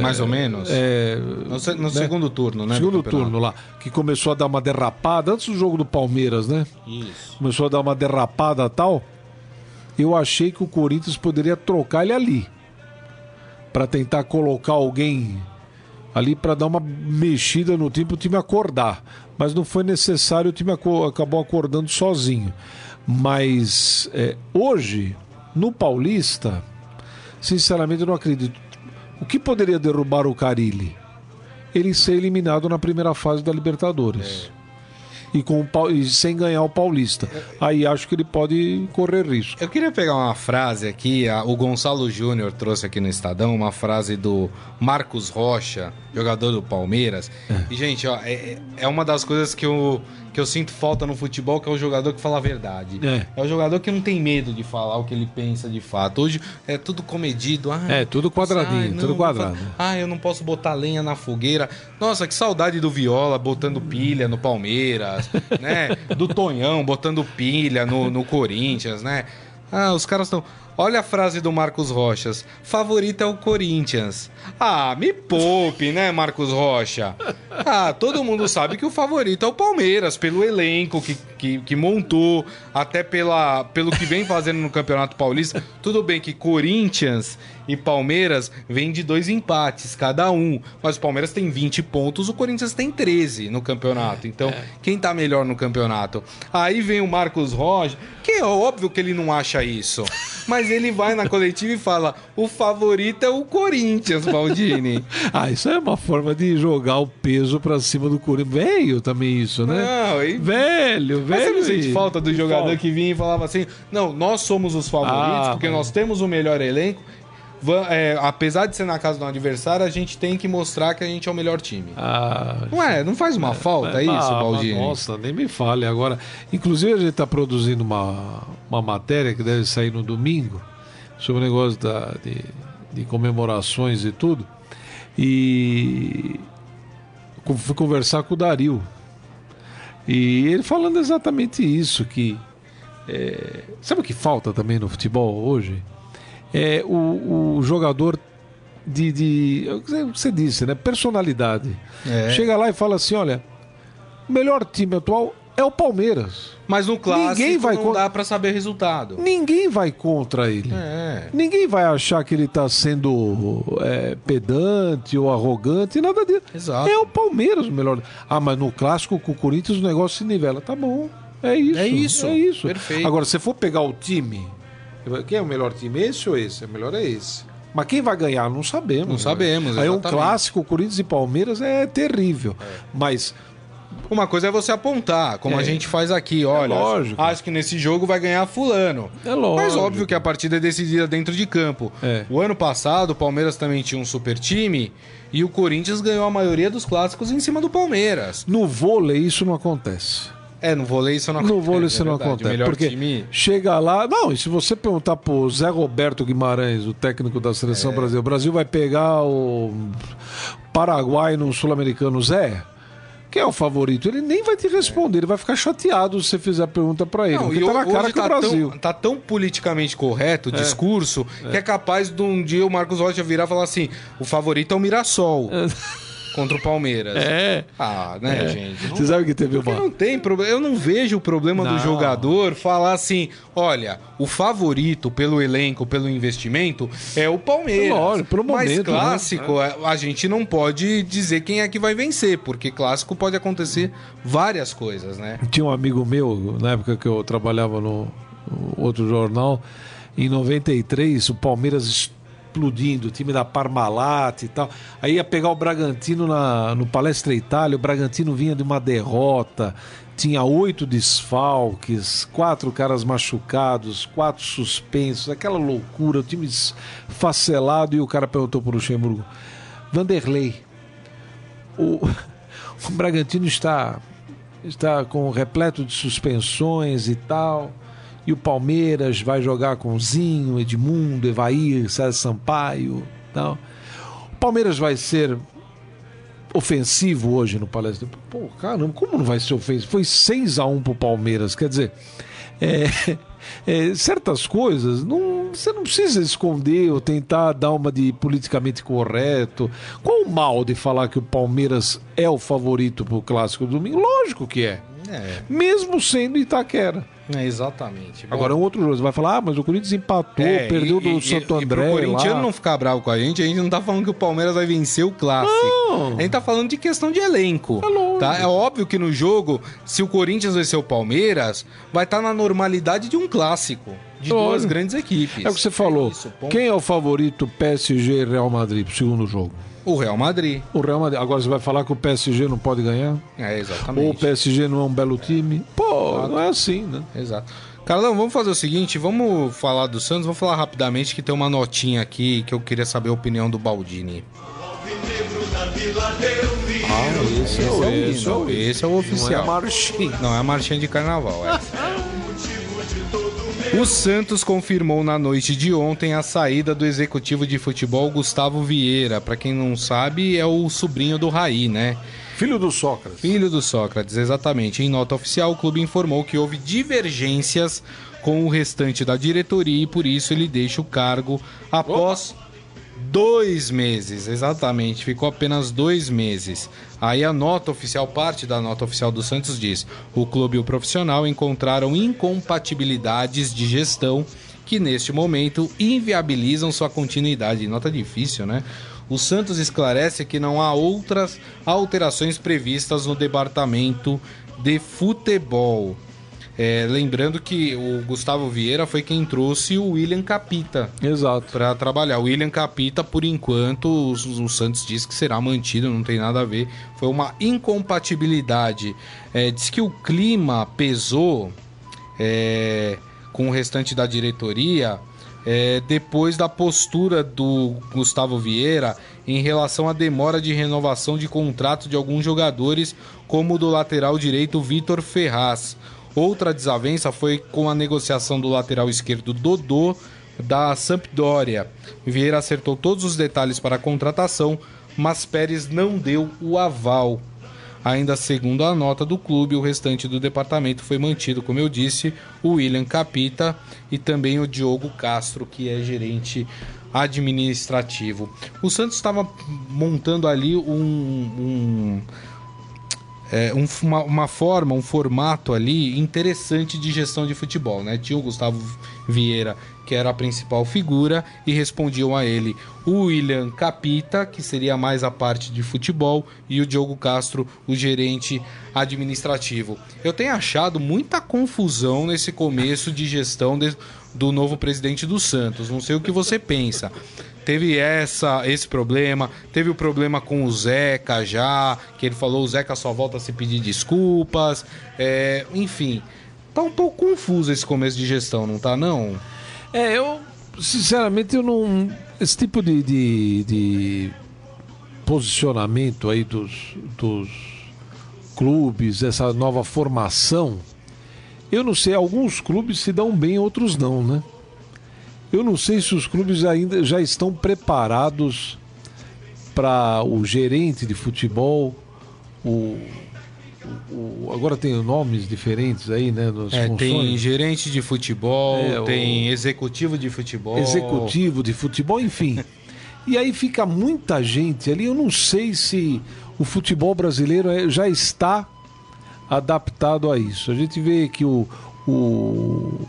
Mais ou menos? É, No, se- no né? segundo turno, né? do segundo turno lá, que começou a dar uma derrapada, antes do jogo do Palmeiras, né? Isso. Começou a dar uma derrapada e tal. Eu achei que o Corinthians poderia trocar ele ali. Pra tentar colocar alguém ali pra dar uma mexida no time, pro time acordar. Mas não foi necessário, o time acabou acordando sozinho. Mas é, hoje, no Paulista, sinceramente eu não acredito. O que poderia derrubar o Carilli? Ele ser eliminado na primeira fase da Libertadores. E, com o e sem ganhar o Paulista. Aí acho que ele pode correr risco. Eu queria pegar uma frase aqui, a- o Gonçalo Júnior trouxe aqui no Estadão, uma frase do Marcos Rocha, jogador do Palmeiras. E, gente, ó, é, é uma das coisas que eu, que eu sinto falta no futebol, que é o jogador que fala a verdade. É. o jogador que não tem medo de falar o que ele pensa de fato. Hoje é tudo comedido. Ah, É, tudo quadradinho, ai, não, tudo quadrado. Ah, eu não posso botar lenha na fogueira. Nossa, que saudade do Viola botando pilha no Palmeiras, né? Do Tonhão botando pilha no, no Corinthians, né? Ah, os caras estão. Olha a frase do Marcos Rochas. Favorito é o Corinthians. Ah, me poupe, né, Marcos Rocha? Ah, todo mundo sabe que o favorito é o Palmeiras, pelo elenco que, que, que montou, até pela, pelo que vem fazendo no Campeonato Paulista. Tudo bem que Corinthians e Palmeiras vêm de dois empates cada um, mas o Palmeiras tem 20 pontos, o Corinthians tem 13 no campeonato. Então, quem tá melhor no campeonato? Aí vem o Marcos Rocha, que é óbvio que ele não acha isso. Mas Depois ele vai na coletiva e fala: o favorito é o Corinthians, Baldini. Ah, isso é uma forma de jogar o peso pra cima do Corinthians. Velho também isso, né? Não, e- Velho, Mas você velho. não sente falta do jogador que vinha e falava assim: não, nós somos os favoritos, Ah, porque mas- nós temos o melhor elenco. É, apesar de ser na casa do adversário, a gente tem que mostrar que a gente é o melhor time. Ah, Não é? Não faz uma falta É, isso, ah, Baldini? Nossa, nem me fale agora. Inclusive, a gente está produzindo uma, uma matéria que deve sair no domingo sobre o negócio da, de, de comemorações e tudo. E fui conversar com o Dario. E ele falando exatamente isso, que é, sabe o que falta também no futebol hoje? É o, o jogador de, de. é Você disse, né? Personalidade. É. Chega lá e fala assim: olha, o melhor time atual é o Palmeiras. Mas no clássico Ninguém vai não con- dá pra saber resultado. Ninguém vai contra ele. É. Ninguém vai achar que ele está sendo é, pedante ou arrogante, nada disso. Exato. É o Palmeiras o melhor. Ah, mas no clássico com o Corinthians o negócio se nivela. Tá bom. É isso. É isso. É isso. Perfeito. Agora, se for pegar o time, quem é o melhor time? Esse ou esse? O melhor é esse. Mas quem vai ganhar? Não sabemos. Não né? sabemos, Aí um exatamente. clássico, Corinthians e Palmeiras é terrível. Mas Uma coisa é você apontar, como É. a gente faz aqui, olha. lógico. Acho que nesse jogo vai ganhar fulano. É lógico. Mas óbvio que a partida é decidida dentro de campo. É. O ano passado, o Palmeiras também tinha um super time e o Corinthians ganhou a maioria dos clássicos em cima do Palmeiras. no vôlei isso não acontece. É, no vôlei isso não acontece. No vôlei isso é não acontece. Melhor porque time... chega lá. Não, e se você perguntar pro Zé Roberto Guimarães, o técnico da É. seleção brasileira, o Brasil vai pegar o Paraguai no Sul-Americano, Zé. Quem é o favorito? Ele nem vai te responder, ele vai ficar chateado se você fizer a pergunta pra ele. Não, porque tá na cara que é o Brasil. Tão, tá tão politicamente correto o discurso que é capaz de um dia o Marcos Rocha virar e falar assim: o favorito é o Mirassol contra o Palmeiras. É. Ah, né, gente? Não Você sabe que teve uma. não tem problema. Eu não vejo o problema do Não. jogador falar assim: olha, o favorito pelo elenco, pelo investimento, é o Palmeiras. Pelo Mas momento, né? clássico, a- a gente não pode dizer quem é que vai vencer, porque clássico pode acontecer várias coisas, né? Tinha um amigo meu, na época que eu trabalhava no, no outro jornal, em 93, o Palmeiras explodindo, o time da Parmalat e tal. Aí ia pegar o Bragantino na, no Palestra Itália, o Bragantino vinha de uma derrota, tinha oito desfalques, quatro caras machucados, quatro suspensos, aquela loucura, o time esfacelado e o cara perguntou pro Luxemburgo, Vanderlei, o, o Bragantino está está com repleto de suspensões e tal. E o Palmeiras vai jogar com Zinho, Edmundo, Evair, César Sampaio, tal. O Palmeiras vai ser ofensivo hoje no Palestra. Pô, caramba, como não vai ser ofensivo? Foi 6 a 1 pro Palmeiras, quer dizer, é, é, certas coisas não, você não precisa esconder ou tentar dar uma de politicamente correto. Qual o mal de falar que o Palmeiras é o favorito pro clássico do domingo? Lógico que é. É, Mesmo sendo Itaquera. é exatamente. Bom, Agora é um outro jogo. Você vai falar, ah, mas o Corinthians empatou, é, perdeu e- do e- Santo André. E pro corintiano lá. não ficar bravo com a gente, a gente não tá falando que o Palmeiras vai vencer o clássico. Não. A gente tá falando de questão de elenco. É tá? É óbvio que no jogo, se o Corinthians vencer o Palmeiras, vai estar na normalidade de um clássico. De Lógico. duas grandes equipes. É o que você falou. isso, ponto. Quem é o favorito PSG e Real Madrid pro segundo jogo? O Real Madrid. O Real Madrid. Agora você vai falar que o PSG não pode ganhar? É, Ou o exatamente. PSG não é um belo time? Pô, não é assim, né? Exato. Carlão, vamos fazer o seguinte, vamos falar do Santos, vamos falar rapidamente que tem uma notinha aqui que eu queria saber a opinião do Baldini. Ah, esse é o hino, esse é o oficial. Não é marchinha. Não é a marchinha de carnaval, é. O Santos confirmou na noite de ontem a saída do executivo de futebol Gustavo Vieira. Pra quem não sabe, é o sobrinho do Raí, né? Filho do Sócrates. Filho do Sócrates, exatamente. Em nota oficial, o clube informou que houve divergências com o restante da diretoria e por isso ele deixa o cargo após dois meses, exatamente. Ficou apenas dois meses. Aí a nota oficial, parte da nota oficial do Santos diz: o clube e o profissional encontraram incompatibilidades de gestão que neste momento inviabilizam sua continuidade. Nota difícil, né? O Santos esclarece que não há outras alterações previstas no departamento de futebol. É, lembrando que o Gustavo Vieira foi quem trouxe o William Capita Exato. para trabalhar. O William Capita, por enquanto, o, o Santos diz que será mantido, não tem nada a ver. Foi uma incompatibilidade. É, diz que o clima pesou é, com o restante da diretoria é, depois da postura do Gustavo Vieira em relação à demora de renovação de contrato de alguns jogadores, como o do lateral direito Vitor Ferraz. Outra desavença foi com a negociação do lateral esquerdo Dodô da Sampdoria. Vieira acertou todos os detalhes para a contratação, mas Pérez não deu o aval. Ainda segundo a nota do clube, o restante do departamento foi mantido, como eu disse, o William Capita e também o Diogo Castro, que é gerente administrativo. O Santos estava montando ali um, um, é, um- uma, uma forma, um formato ali interessante de gestão de futebol, né? Tinha o Gustavo Vieira, que era a principal figura, e respondiam a ele o William Capita, que seria mais a parte de futebol, e o Diogo Castro, o gerente administrativo. Eu tenho achado muita confusão nesse começo de gestão de- do novo presidente do Santos. Não sei o que você pensa teve essa esse problema, teve o problema com o Zeca já, que ele falou o Zeca só volta a se pedir desculpas, é, enfim, tá um pouco confuso esse começo de gestão, não tá não? É, eu, sinceramente, eu não. Esse tipo de, de, de posicionamento aí dos, dos clubes, essa nova formação, eu não sei, alguns clubes se dão bem, outros não, né? Eu não sei se os clubes ainda já estão preparados para o gerente de futebol, o, o- agora tem nomes diferentes aí, né? É, tem gerente de futebol, É, o- tem executivo de futebol. executivo de futebol, enfim. E aí fica muita gente ali. Eu não sei se o futebol brasileiro é- já está adaptado a isso. A gente vê que o, o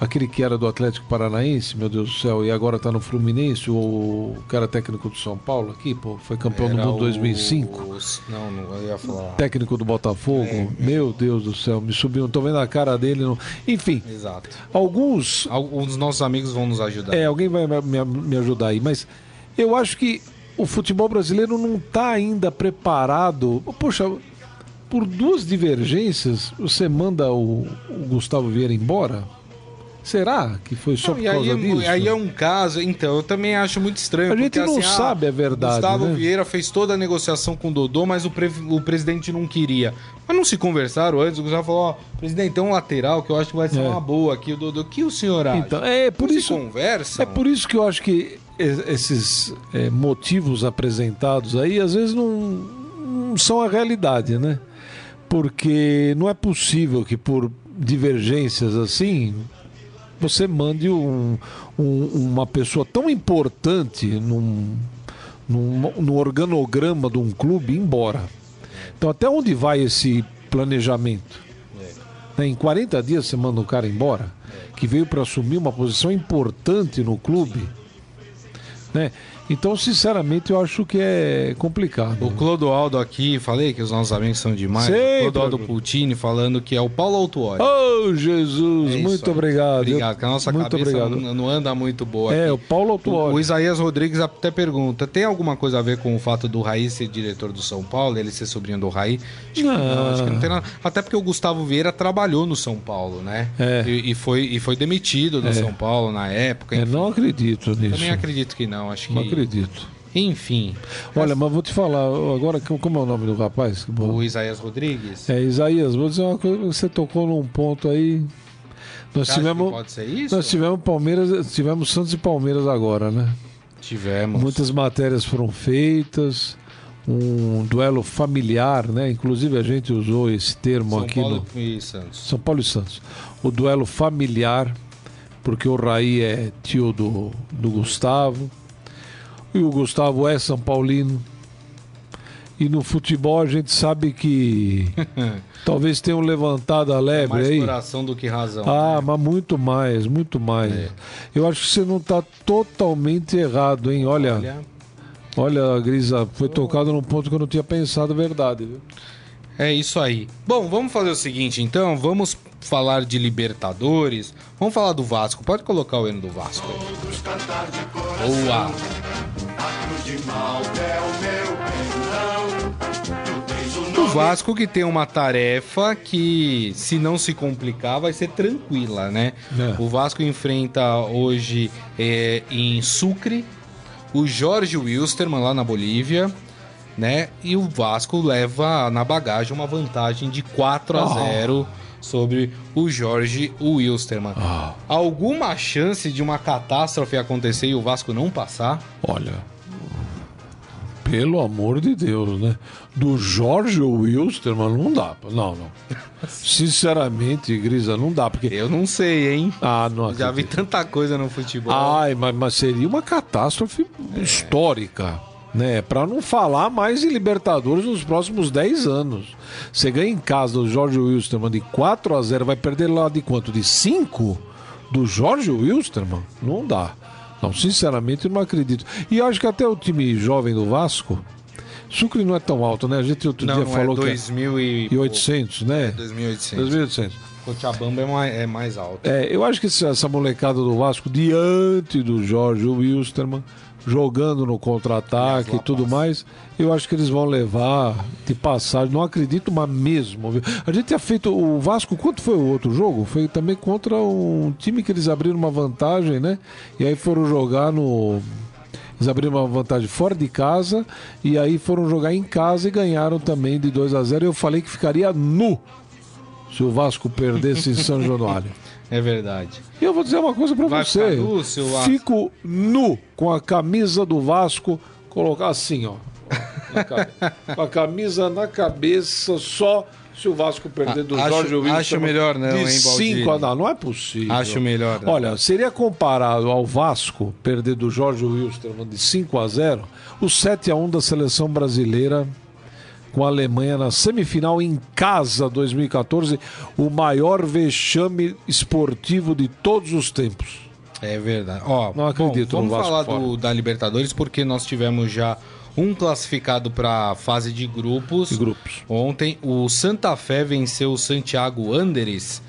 aquele que era do Atlético Paranaense, meu Deus do céu, e agora está no Fluminense, o cara técnico do São Paulo aqui, pô, foi campeão do Era mundo o- 2005. Não, não, eu ia falar. Técnico do Botafogo, meu Deus do céu, me subiu, não tô vendo a cara dele. Não... Enfim, Exato. alguns Alguns dos nossos amigos vão nos ajudar. É, alguém vai me, me- me ajudar aí, mas eu acho que o futebol brasileiro não está ainda preparado. Poxa, por duas divergências, você manda o, o Gustavo Vieira embora? Será que foi só Não, por e aí, causa é- disso? aí é um caso, então, eu também acho muito estranho. A gente porque, não assim, ah, sabe a verdade, Gustavo né? Vieira fez toda a negociação com o Dodô, mas o, pre- o presidente não queria. Mas não se conversaram antes, o Gustavo falou, ó, presidente, tem um lateral que eu acho que vai ser É. uma boa aqui, o Dodô. O que o senhor acha? Então, é por Não isso. conversa. É por isso que eu acho que esses é, motivos apresentados aí, às vezes não, não são a realidade, né? Porque não é possível que por divergências assim você mande um- um- uma pessoa tão importante num, num, no organograma de um clube embora. Então, até onde vai esse planejamento? Né, Em 40 dias você manda um cara embora, que veio para assumir uma posição importante no clube. Né? Então, sinceramente, eu acho que é complicado. O Clodoaldo aqui, falei que os nossos amigos são demais. Sei, o Clodoaldo Pedro. Putini falando que é o Paulo Autuori. Oh, Jesus, É muito obrigado. Obrigado, que a nossa muito cabeça obrigado. não, anda muito boa É, aqui. o Paulo O, Autuori. o Isaías Rodrigues até pergunta: tem alguma coisa a ver com o fato do Raí ser diretor do São Paulo, ele ser sobrinho do Raí? Acho que não, acho que não tem nada. Até porque o Gustavo Vieira trabalhou no São Paulo, né? É. E, e foi, e foi demitido do São Paulo na época. Eu enfim. não acredito nisso. Também acredito que não, acho que. Acredito. Enfim. Olha, mas vou te falar, agora, como é o nome do rapaz? O Isaías Rodrigues. É, Isaías, vou dizer uma coisa, você tocou num ponto aí. Nós Você tivemos, pode ser isso? nós tivemos Palmeiras, tivemos Santos e Palmeiras agora, né? Tivemos. Muitas matérias foram feitas, um duelo familiar, né? Inclusive a gente usou esse termo São aqui Paulo no e Santos. São Paulo e Santos. O duelo familiar, porque o Raí é tio do, do Gustavo. E o Gustavo é São Paulino. E no futebol a gente sabe que talvez tenham levantado a lebre Mais aí. coração do que razão. Ah, né? mas muito mais, muito mais. É. Eu acho que você não está totalmente errado, hein? Olha, olha, Olha, Grisa, foi tocado num ponto que eu não tinha pensado, verdade. Viu? É isso aí. Bom, vamos fazer o seguinte então, vamos falar de Libertadores. Vamos falar do Vasco. Pode colocar o hino do Vasco aí. Boa! A cruz de Malta é o meu o Vasco que tem uma tarefa que, se não se complicar, vai ser tranquila, né? É. O Vasco enfrenta hoje é, em Sucre o Jorge Wilstermann lá na Bolívia, né? E o Vasco leva na bagagem uma vantagem de 4 a Oh. 0 sobre o Jorge Wilstermann. Ah, Alguma chance de uma catástrofe acontecer e o Vasco não passar? olha. Pelo amor de Deus, né? Do Jorge Wilstermann não dá. Não, não. Sinceramente, Grisa, não dá. Porque. Eu não sei, hein? Ah, não Já vi acredito. tanta coisa no futebol. Ai, mas, mas seria uma catástrofe histórica, né? Para não falar mais em Libertadores nos próximos 10 anos. Você ganha em casa do Jorge Wilstermann de 4 a 0, vai perder lá de quanto? De 5? Do Jorge Wilstermann? Não dá. Não, sinceramente, não acredito. E acho que até o time jovem do Vasco, Sucre não é tão alto, né? A gente outro Não, dia não falou é 2.000 e... que é 800, né? 2.800. 2.800. Cochabamba é mais, é mais alto. É, eu acho que essa molecada do Vasco, diante do Jorge Wilstermann, jogando no contra-ataque e tudo mais, eu acho que eles vão levar de passagem. Não acredito, mas mesmo. viu? A gente tinha feito. O Vasco, quanto foi o outro jogo? Foi também contra um time que eles abriram uma vantagem, né? E aí foram jogar no. Eles abriram uma vantagem fora de casa e aí foram jogar em casa e ganharam também de 2 a 0 Eu falei que ficaria nu se o Vasco perdesse em São Januário. É verdade. E eu vou dizer uma coisa pra Vai você. Vasco? Fico nu com a camisa do Vasco, colocar assim, ó. com a camisa na cabeça, só se o Vasco perder do Acho- Jorge Wilson. acho melhor não, de hein, Baldini? 5 a não, não é possível. Acho melhor não. Olha, seria comparado ao Vasco perder do Jorge Wilson de 5 a 0, o 7 a 1 da seleção brasileira com a Alemanha na semifinal em casa 2014, o maior vexame esportivo de todos os tempos. É verdade. Ó, Não acredito bom, no vamos Vasco falar do, da Libertadores porque nós tivemos já um classificado para fase de grupos. De grupos. Ontem o Santa Fé venceu o Santiago Anderes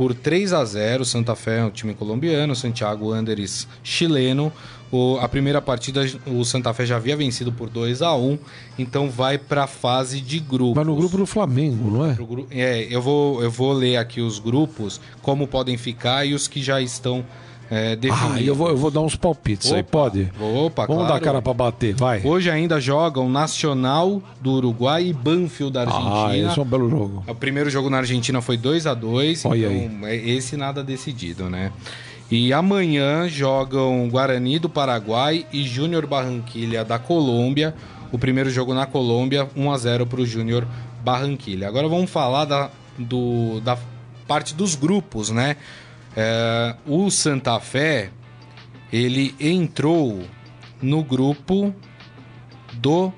por 3 a 0. Santa Fé é um time colombiano, Santiago Anderes chileno. O- a primeira partida o Santa Fé já havia vencido por 2 a 1, então vai para a fase de grupos. Mas no grupo do Flamengo, não é? É, eu vou, eu vou ler aqui os grupos, como podem ficar e os que já estão é, definidos. Ah, eu vou, eu vou dar uns palpites aí, Opa, pode? Opa, Vamos claro. dar cara pra bater, vai. Hoje ainda jogam Nacional do Uruguai e Banfield da Ah, Argentina. esse é um belo jogo. O primeiro jogo na Argentina foi 2 a 2 Olha então é esse nada decidido, né? E amanhã jogam Guarani do Paraguai e Júnior Barranquilha da Colômbia. O primeiro jogo na Colômbia, 1 a 0 para o Júnior Barranquilha. Agora vamos falar da, do, da parte dos grupos, né? É, o Santa Fé, ele entrou no grupo do...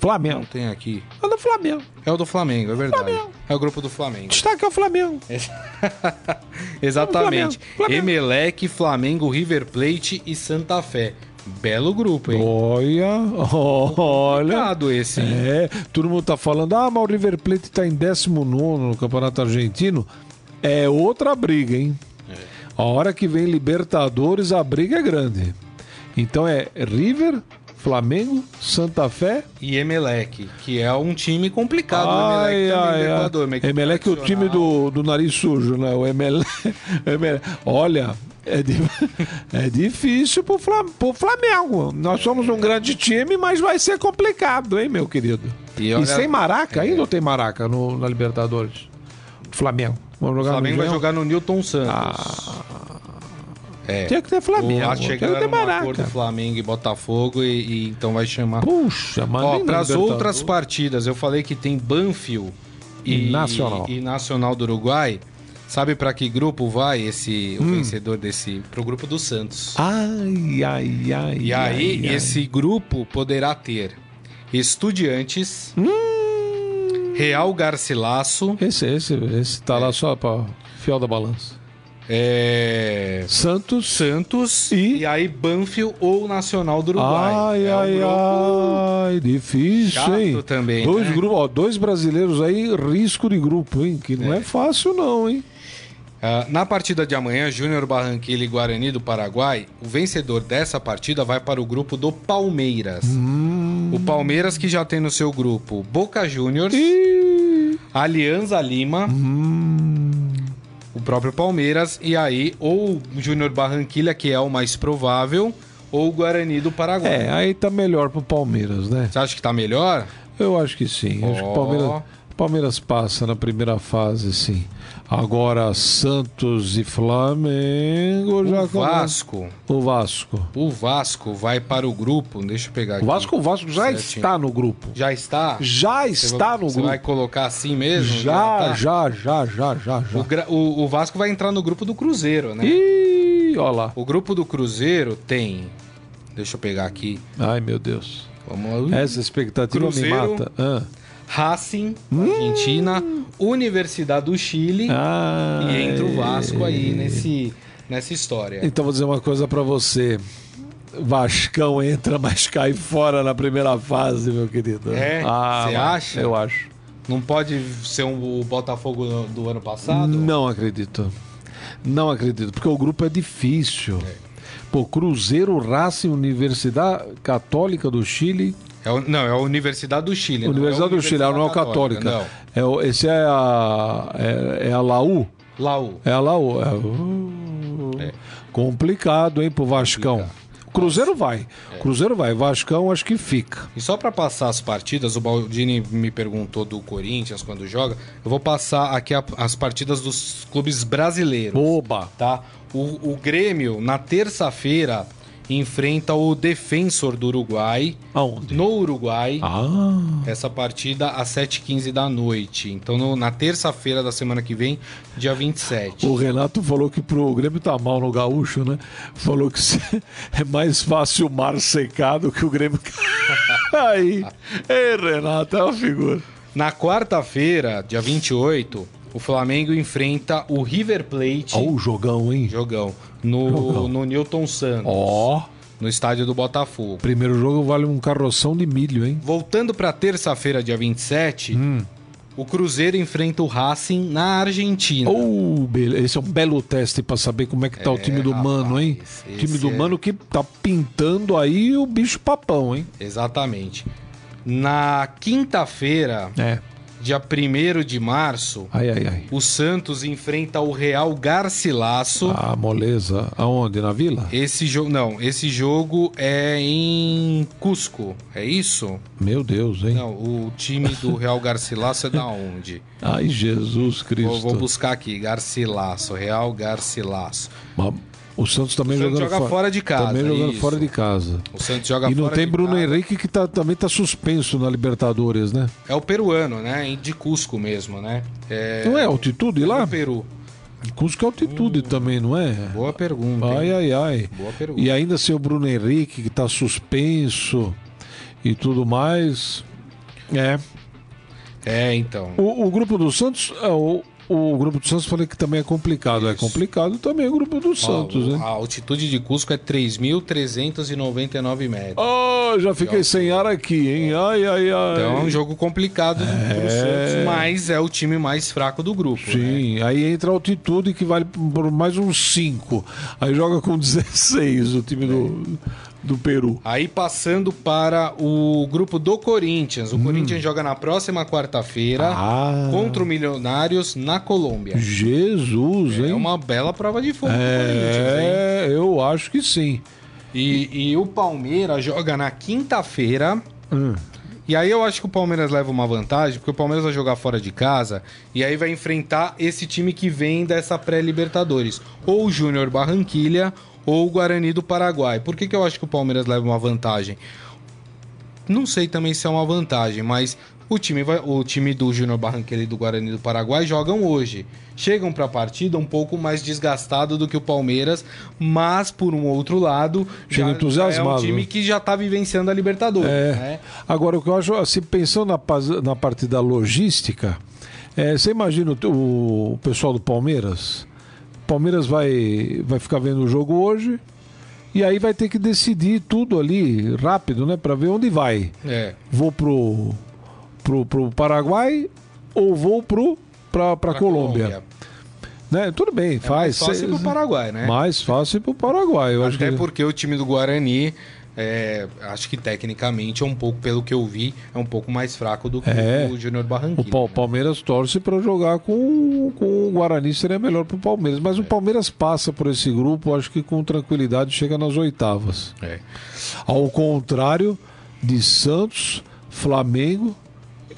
Flamengo. Não tem aqui. É do Flamengo. É o do Flamengo, é verdade. Flamengo. É o grupo do Flamengo. Destaque é o Flamengo. Exatamente. Flamengo, Flamengo. Emelec, Flamengo, River Plate e Santa Fé. Belo grupo, hein? Olha, olha. Complicado esse, hein? É, todo mundo tá falando, ah, mas o River Plate tá em 19 no Campeonato Argentino. É outra briga, hein? A hora que vem Libertadores, a briga é grande. Então é River, Flamengo, Santa Fé. E Emelec, que é um time complicado. o Ai, Emelec também ai, do ai. Equador, uma equipe Emelec é o time do, do nariz sujo, né? O Emelec. Emelec. Olha, é, di- é difícil pro, Flam, pro Flamengo. Nós somos um grande time, mas vai ser complicado, hein, meu querido? E E, olha- sem Maraca, É. ainda ou tem Maraca no, na Libertadores? Flamengo. Vamos O jogar Flamengo no vai jogar no Newton Santos. é. Tinha que ter Flamengo. O- Acho que tinha que chegaram ter num acordo. Flamengo e Botafogo e, e então vai chamar. Puxa, mas para as outras partidas, eu falei que tem Banfield E Nacional. e Nacional do Uruguai. Sabe para que grupo vai esse o Hum. vencedor desse pro grupo do Santos? Ai, ai, ai. E aí ai, ai. esse grupo poderá ter Estudiantes, Hum. Real Garcilaso, Esse, esse, esse tá lá só pra fiel da balança. É... Santos. Santos E? e... aí Banfield ou Nacional do Uruguai. Ai, É ai, grupo- ai, difícil, chato hein? também, dois, né? grupos, ó, dois brasileiros aí, risco de grupo, hein? Que não é, fácil, não, hein? Ah, na partida de amanhã, Júnior Barranquilla e Guarani do Paraguai, o vencedor dessa partida vai para o grupo do Palmeiras. Hum. Palmeiras que já tem no seu grupo Boca Juniors, Ih, Alianza Lima, hum, o próprio Palmeiras, e aí ou o Júnior Barranquilla, que é o mais provável, ou o Guarani do Paraguai. é, aí tá melhor pro Palmeiras, né? Você acha que tá melhor? Eu acho que sim. Acho que o Palmeiras, Palmeiras passa na primeira fase, sim. Agora Santos e Flamengo já O Vasco. O Vasco. O Vasco vai para o grupo. Deixa eu pegar aqui. O Vasco, o Vasco já Certinho. está no grupo. já está? Já Você está vai- no Você grupo. vai colocar assim mesmo? Já, tá? já, já, já, já, já. O, o- o Vasco vai entrar no grupo do Cruzeiro, né? Ih, olha lá. O grupo do Cruzeiro tem. Deixa eu pegar aqui. Ai, meu Deus. Vamos lá. Essa expectativa Cruzeiro. me mata. Ah. Racing, Argentina, Universidade do Chile Ah, e entra o Vasco aí nesse, nessa história. Então vou dizer uma coisa pra você. Vascão entra, mas cai fora na primeira fase, meu querido. É? Ah, Você acha? Eu acho. Não pode ser um, o Botafogo do, do ano passado? Não acredito. Não acredito, porque o grupo é difícil. Pô, Cruzeiro, Racing, Universidade Católica do Chile. É não, é a Universidade do Chile. é Universidade do Chile, ela não é o Católica. Não. É esse é a. É, é a Laú? Laú. É a Laú. É, uh, Complicado, hein, pro Vascão. Cruzeiro vai. É. Cruzeiro vai. Vascão acho que fica. E só pra passar as partidas, o Baldini me perguntou do Corinthians quando joga. Eu vou passar aqui a- as partidas dos clubes brasileiros. Oba! Tá? O, o Grêmio, na terça-feira, enfrenta o Defensor do Uruguai. Aonde? No Uruguai. Ah, Essa partida às 7h15 da noite. Então, no- na terça-feira da semana que vem, dia 27. o Renato falou que pro Grêmio tá mal no gaúcho, né? Falou que é mais fácil o mar secar do que o Grêmio. Aí, ei, Renato, é uma figura. Na quarta-feira, dia 28, o Flamengo enfrenta o River Plate. Ó, o jogão, hein? Jogão. No, Jogão. no Newton Santos. Ó, No estádio do Botafogo. primeiro jogo vale um carroção de milho, hein? Voltando para terça-feira, dia 27, Hum. o Cruzeiro enfrenta o Racing na Argentina. Oh, esse é um belo teste pra saber como é que tá o time do Mano, hein? rapaz, time do é- Mano que tá pintando aí o bicho papão, hein? Exatamente. Na quinta-feira, É. dia 1 de março, Ai, ai, ai. o Santos enfrenta o Real Garcilasso. Ah, moleza. Aonde? Na vila? Esse jogo, não, esse jogo é em Cusco, é isso? Meu Deus, hein? Não, o time do Real Garcilasso é da onde? Ai, Jesus Cristo. Vou, vou buscar aqui, Garcilaço, Real Garcilaço. Mas O Santos também O Santos jogando joga fora de casa, Também jogando isso. fora de casa. O Santos joga E não fora tem de Bruno casa. Henrique que tá, também tá suspenso na Libertadores, né? É o peruano, né? De Cusco mesmo, né? É... Não é altitude lá? do Peru. Cusco é altitude também, não é? Boa pergunta. Ai, ai, ai. Boa pergunta. E ainda sem o Bruno Henrique, que tá suspenso e tudo mais. É. É, então. O, o grupo do Santos. é, o, o grupo do Santos falei que também é complicado. É Isso. complicado também o grupo do Santos, Ó, né? A altitude de Cusco é 3.399 metros. Ah, já fiquei sem ar aqui, hein? Ai, ai, ai. Então é um jogo complicado pro É. Santos, mas é o time mais fraco do grupo. né? Sim, aí entra a altitude que vale por mais uns 5. Aí joga com 16 o time do, do Peru. Aí passando para o grupo do Corinthians. O Hum. Corinthians joga na próxima quarta-feira Ah. contra o Milionários na Colômbia. Jesus, hein? É uma bela prova de fogo hein? É, eu acho que sim. E, e o Palmeiras joga na quinta-feira. Hum. E aí eu acho que o Palmeiras leva uma vantagem, porque o Palmeiras vai jogar fora de casa e aí vai enfrentar esse time que vem dessa pré-Libertadores. Ou o Júnior Barranquilha ou o Guarani do Paraguai. Por que, que eu acho que o Palmeiras leva uma vantagem? Não sei também se é uma vantagem, mas o time, vai, o time do Júnior Barranquilla e do Guarani do Paraguai jogam hoje. Chegam para a partida um pouco mais desgastado do que o Palmeiras, mas por um outro lado, Chega já- entusiasmado, é um time né? que já tá vivenciando a Libertadores. É. né? Agora, o que eu acho, assim, pensando na, na parte da logística, é, você imagina o, o pessoal do Palmeiras Palmeiras vai, vai ficar vendo o jogo hoje. E aí vai ter que decidir tudo ali rápido, né? Pra ver onde vai. É. Vou pro, pro, pro Paraguai ou vou pro, pra, pra, pra Colômbia. Né? Tudo bem, É faz. mais fácil pro Paraguai, né? Mais fácil pro Paraguai. Eu acho Até que... porque o time do Guarani, é, acho que tecnicamente é um pouco, pelo que eu vi, é um pouco mais fraco do que É. o Júnior O Barranquilla. Pa- né? Palmeiras torce para jogar com, com o Guarani, seria melhor para o Palmeiras. Mas o Palmeiras passa por esse grupo, acho que com tranquilidade chega nas oitavas. É. Ao contrário de Santos, Flamengo,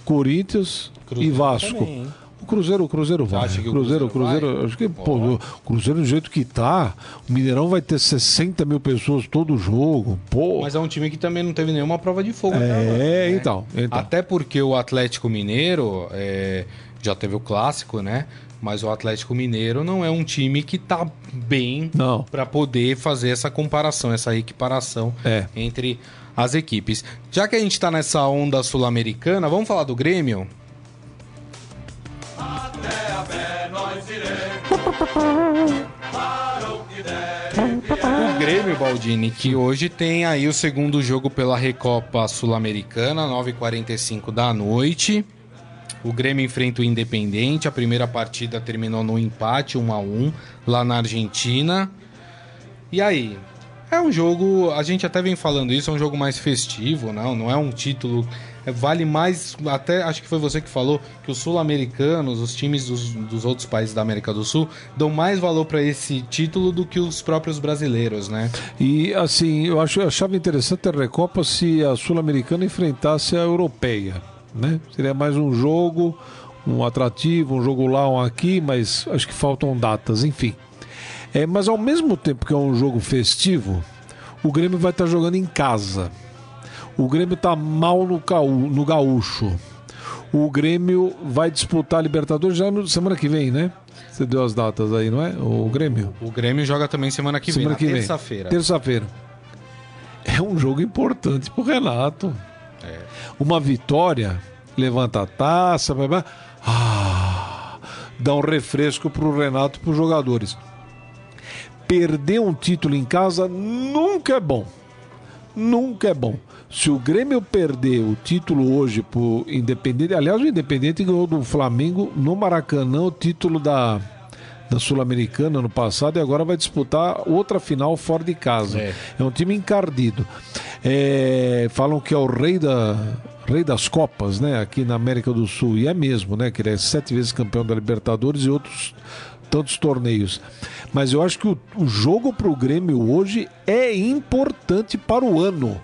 Corinthians Cruzeiro e Vasco. também, o Cruzeiro, o Cruzeiro vai. acha que o Cruzeiro, Cruzeiro Cruzeiro, acho que pô, o Cruzeiro do jeito que tá, o Mineirão vai ter 60 mil pessoas todo jogo. Pô. Mas é um time que também não teve nenhuma prova de fogo. agora, é, né? então, então. Até porque o Atlético Mineiro é, já teve o clássico, né? Mas o Atlético Mineiro não é um time que tá bem para poder fazer essa comparação, essa equiparação É. entre as equipes. Já que a gente tá nessa onda sul-americana, vamos falar do Grêmio? Até a pé nós iremos. O. O Grêmio, Baldini, que hoje tem aí o segundo jogo pela Recopa Sul-Americana, 9h45 da noite. O Grêmio enfrenta o Independente. A primeira partida terminou no empate, 1 a 1 lá na Argentina. E aí? É um jogo, a gente até vem falando isso, é um jogo mais festivo, não, não é um título. É, vale mais, até acho que foi você que falou, que os sul-americanos, os times dos, dos outros países da América do Sul, dão mais valor para esse título do que os próprios brasileiros, né? E assim, eu, acho, achava interessante a Recopa se a Sul-Americana enfrentasse a Europeia. Né? Seria mais um jogo, um atrativo, um jogo lá, um aqui, mas acho que faltam datas, enfim. É, mas ao mesmo tempo que é um jogo festivo, o Grêmio vai estar jogando em casa. O Grêmio está mal no, caú, no gaúcho. O Grêmio vai disputar a Libertadores já no, semana que vem, né? Você deu as datas aí, não é? O Grêmio. O Grêmio joga também semana que Semana vem, que terça-feira. Terça-feira. É um jogo importante pro Renato. É. Uma vitória, levanta a taça, blá, blá. Ah, dá um refresco pro Renato e pros jogadores. Perder um título em casa nunca é bom. Nunca é bom. Se o Grêmio perder o título hoje pro Independente, aliás, o Independente ganhou do Flamengo no Maracanã o título da, da Sul-Americana no passado e agora vai disputar outra final fora de casa. É. É, um time encardido. É, falam que é o rei da rei das copas, né, aqui na América do Sul e é mesmo, né, que ele é sete vezes campeão da Libertadores e outros tantos torneios. Mas eu acho que o, o jogo para o Grêmio hoje é importante para o ano.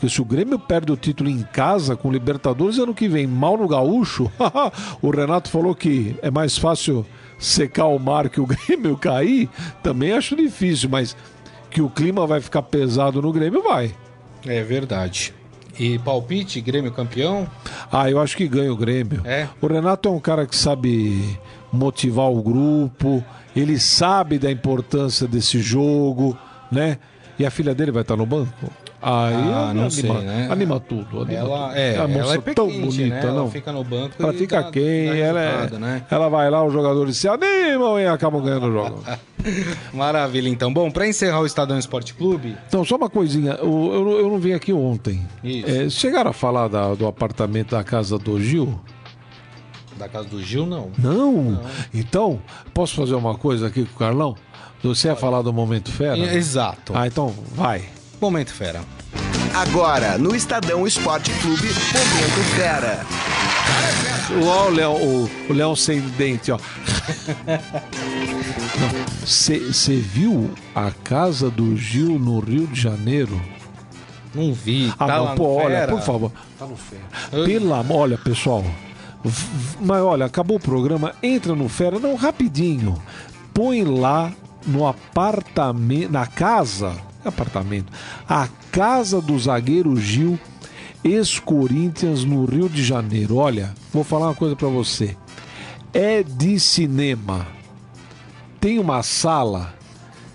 Porque se o Grêmio perde o título em casa com o Libertadores ano que vem, mal no gaúcho, o Renato falou que é mais fácil secar o mar que o Grêmio cair. Também acho difícil, mas que o clima vai ficar pesado no Grêmio, vai. É verdade. E palpite, Grêmio campeão? Ah, eu acho que ganha o Grêmio. É. O Renato é um cara que sabe motivar o grupo, ele sabe da importância desse jogo, né? E a filha dele vai estar no banco? Aí Ah, não anima, sei, né? anima tudo. Anima Ela tudo. é, a moça ela é tão pequente, bonita, né? Ela não? fica no banco Ela fica dá- quem? dá Ela, é- né? ela vai lá, os jogadores se animam e acabam ganhando o jogo. Maravilha, então. Bom, para encerrar o Estadão Esporte Clube, Então, só uma coisinha. o- Eu, eu não vim aqui ontem. Isso. É, chegaram a falar da- do apartamento da casa do Gil? da casa do Gil, não. Não. Então, posso fazer uma coisa aqui com o Carlão? Você ia falar do Momento Fera? Exato. Ah, então vai. Momento fera. Agora, no Estadão Esporte Clube, Momento Fera. Olha o Léo, o, o Léo sem dente, ó. Você viu a casa do Gil no Rio de Janeiro? Não vi. Ah, tá não, pô, olha, por favor. Tá no Fera. Pela, olha, pessoal. Mas olha, acabou o programa, entra no Fera, não, rapidinho. Põe lá no apartamento, na casa, apartamento, a casa do zagueiro Gil, ex-Corinthians no Rio de Janeiro. Olha, vou falar uma coisa pra você. É de cinema. Tem uma sala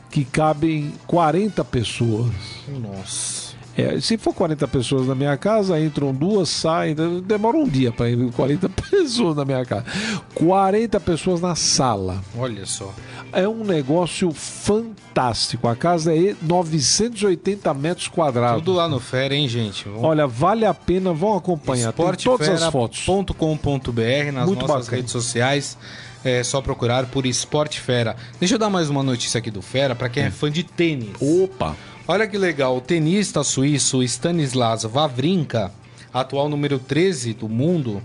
que cabem 40 pessoas. Nossa. É, se for 40 pessoas na minha casa, entram duas, saem. Demora um dia para ir 40 pessoas na minha casa. 40 pessoas na sala. Olha só. é um negócio fantástico. A casa é 980 metros quadrados. Tudo lá no Fera, hein, gente? Vamos- Olha, vale a pena, vão acompanhar. Tem todas as fotos. Esportefera.com.br nas Muito nossas bacana. redes sociais. É só procurar por Esporte Fera. Deixa eu dar mais uma notícia aqui do Fera para quem é fã de tênis. Opa! Olha que legal, o tenista suíço Stanislas Wawrinka, atual número 13 do mundo,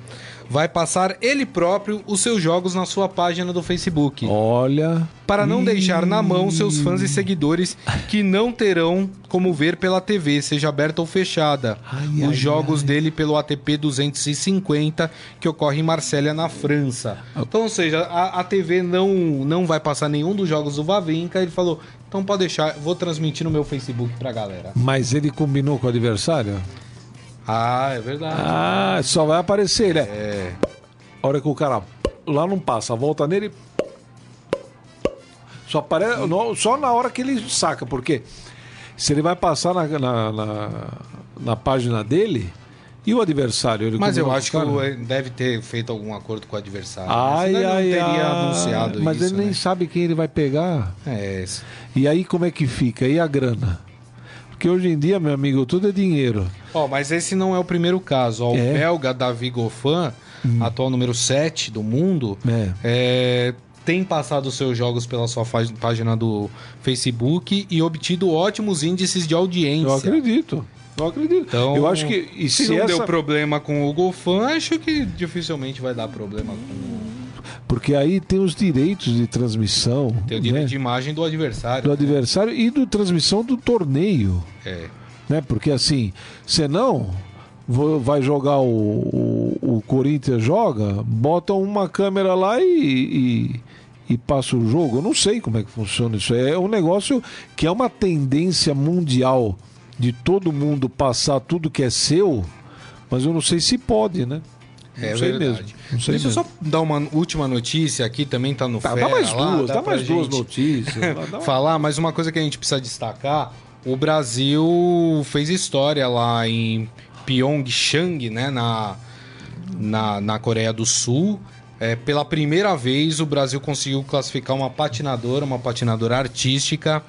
vai passar ele próprio os seus jogos na sua página do Facebook. Olha. Para não deixar na mão seus fãs e seguidores que não terão como ver pela TV, seja aberta ou fechada, Ai, os ai, jogos ai. dele pelo ATP 250 que ocorre em Marsella, na França. Então, ou seja, a, a TV não, não vai passar nenhum dos jogos do Wawrinka. Ele falou, então pode deixar, vou transmitir no meu Facebook pra galera. Mas ele combinou com o adversário? Ah, é verdade. Ah, só vai aparecer, né? É. A hora que o cara lá não passa, volta nele. Só, aparece, não- só na hora que ele saca, porque se ele vai passar na, na, na, na página dele e o adversário. Ele Mas eu acho que cara? ele deve ter feito algum acordo com o adversário. Ai, Senão ele não ai, teria ai. anunciado Mas isso. ele nem né? sabe quem ele vai pegar. É, isso. E aí como é que fica? E a grana? Porque hoje em dia, meu amigo, tudo é dinheiro. Ó, mas esse não é o primeiro caso. Ó, É? O belga Davi Goffin, atual número 7 do mundo, É. é, tem passado seus jogos pela sua página do Facebook e obtido ótimos índices de audiência. Eu acredito. Eu acredito. Então, eu acho que. E se, se, não essa... deu problema com o Goffin, acho que dificilmente vai dar problema com Porque aí tem os direitos de transmissão. tem o direito né? de imagem do adversário. do adversário e do transmissão do torneio. É. Né? Porque assim, senão vai jogar o, o, o Corinthians joga, bota uma câmera lá e, e, e passa o jogo. Eu não sei como é que funciona isso. É um negócio que é uma tendência mundial de todo mundo passar tudo que é seu, mas eu não sei se pode, né? Não É sei verdade. mesmo. Sei Deixa eu mesmo. só dar uma última notícia aqui, também tá no Tá, Fera dá mais lá, duas, dá, pra mais duas notícias. Dá uma- falar, mas uma coisa que a gente precisa destacar, o Brasil fez história lá em Pyeongchang, né, na, na, na Coreia do Sul. É, pela primeira vez o Brasil conseguiu classificar uma patinadora, uma patinadora artística,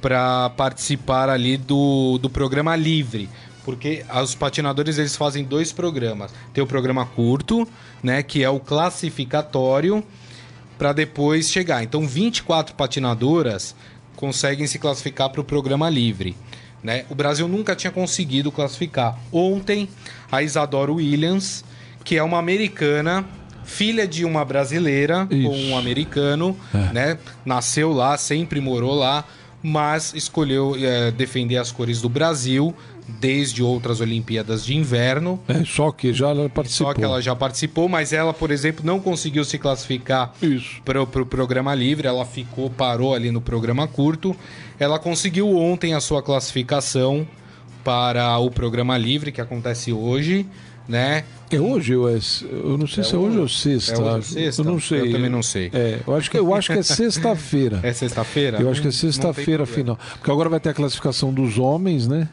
para participar ali do, do programa livre. Porque os patinadores eles fazem dois programas. Tem o programa curto, né, que é o classificatório, para depois chegar. Então, 24 patinadoras conseguem se classificar para o programa livre. Né? O Brasil nunca tinha conseguido classificar. Ontem, a Isadora Williams, que é uma americana, filha de uma brasileira Isso. com um americano, né? nasceu lá, sempre morou lá, mas escolheu eh, defender as cores do Brasil desde outras Olimpíadas de Inverno. É, só que já ela participou. Só que ela já participou, mas ela, por exemplo, não conseguiu se classificar para o pro programa livre. Ela ficou, parou ali no programa curto. Ela conseguiu ontem a sua classificação para o programa livre, que acontece hoje, né? É hoje ou é. Eu não sei se é hoje ou sexta. É hoje ou sexta? Eu não sei. Eu também não sei. É, eu acho que, eu acho que é sexta-feira. É sexta-feira? Eu acho que é tem sexta-feira final. Porque agora vai ter a classificação dos homens, né?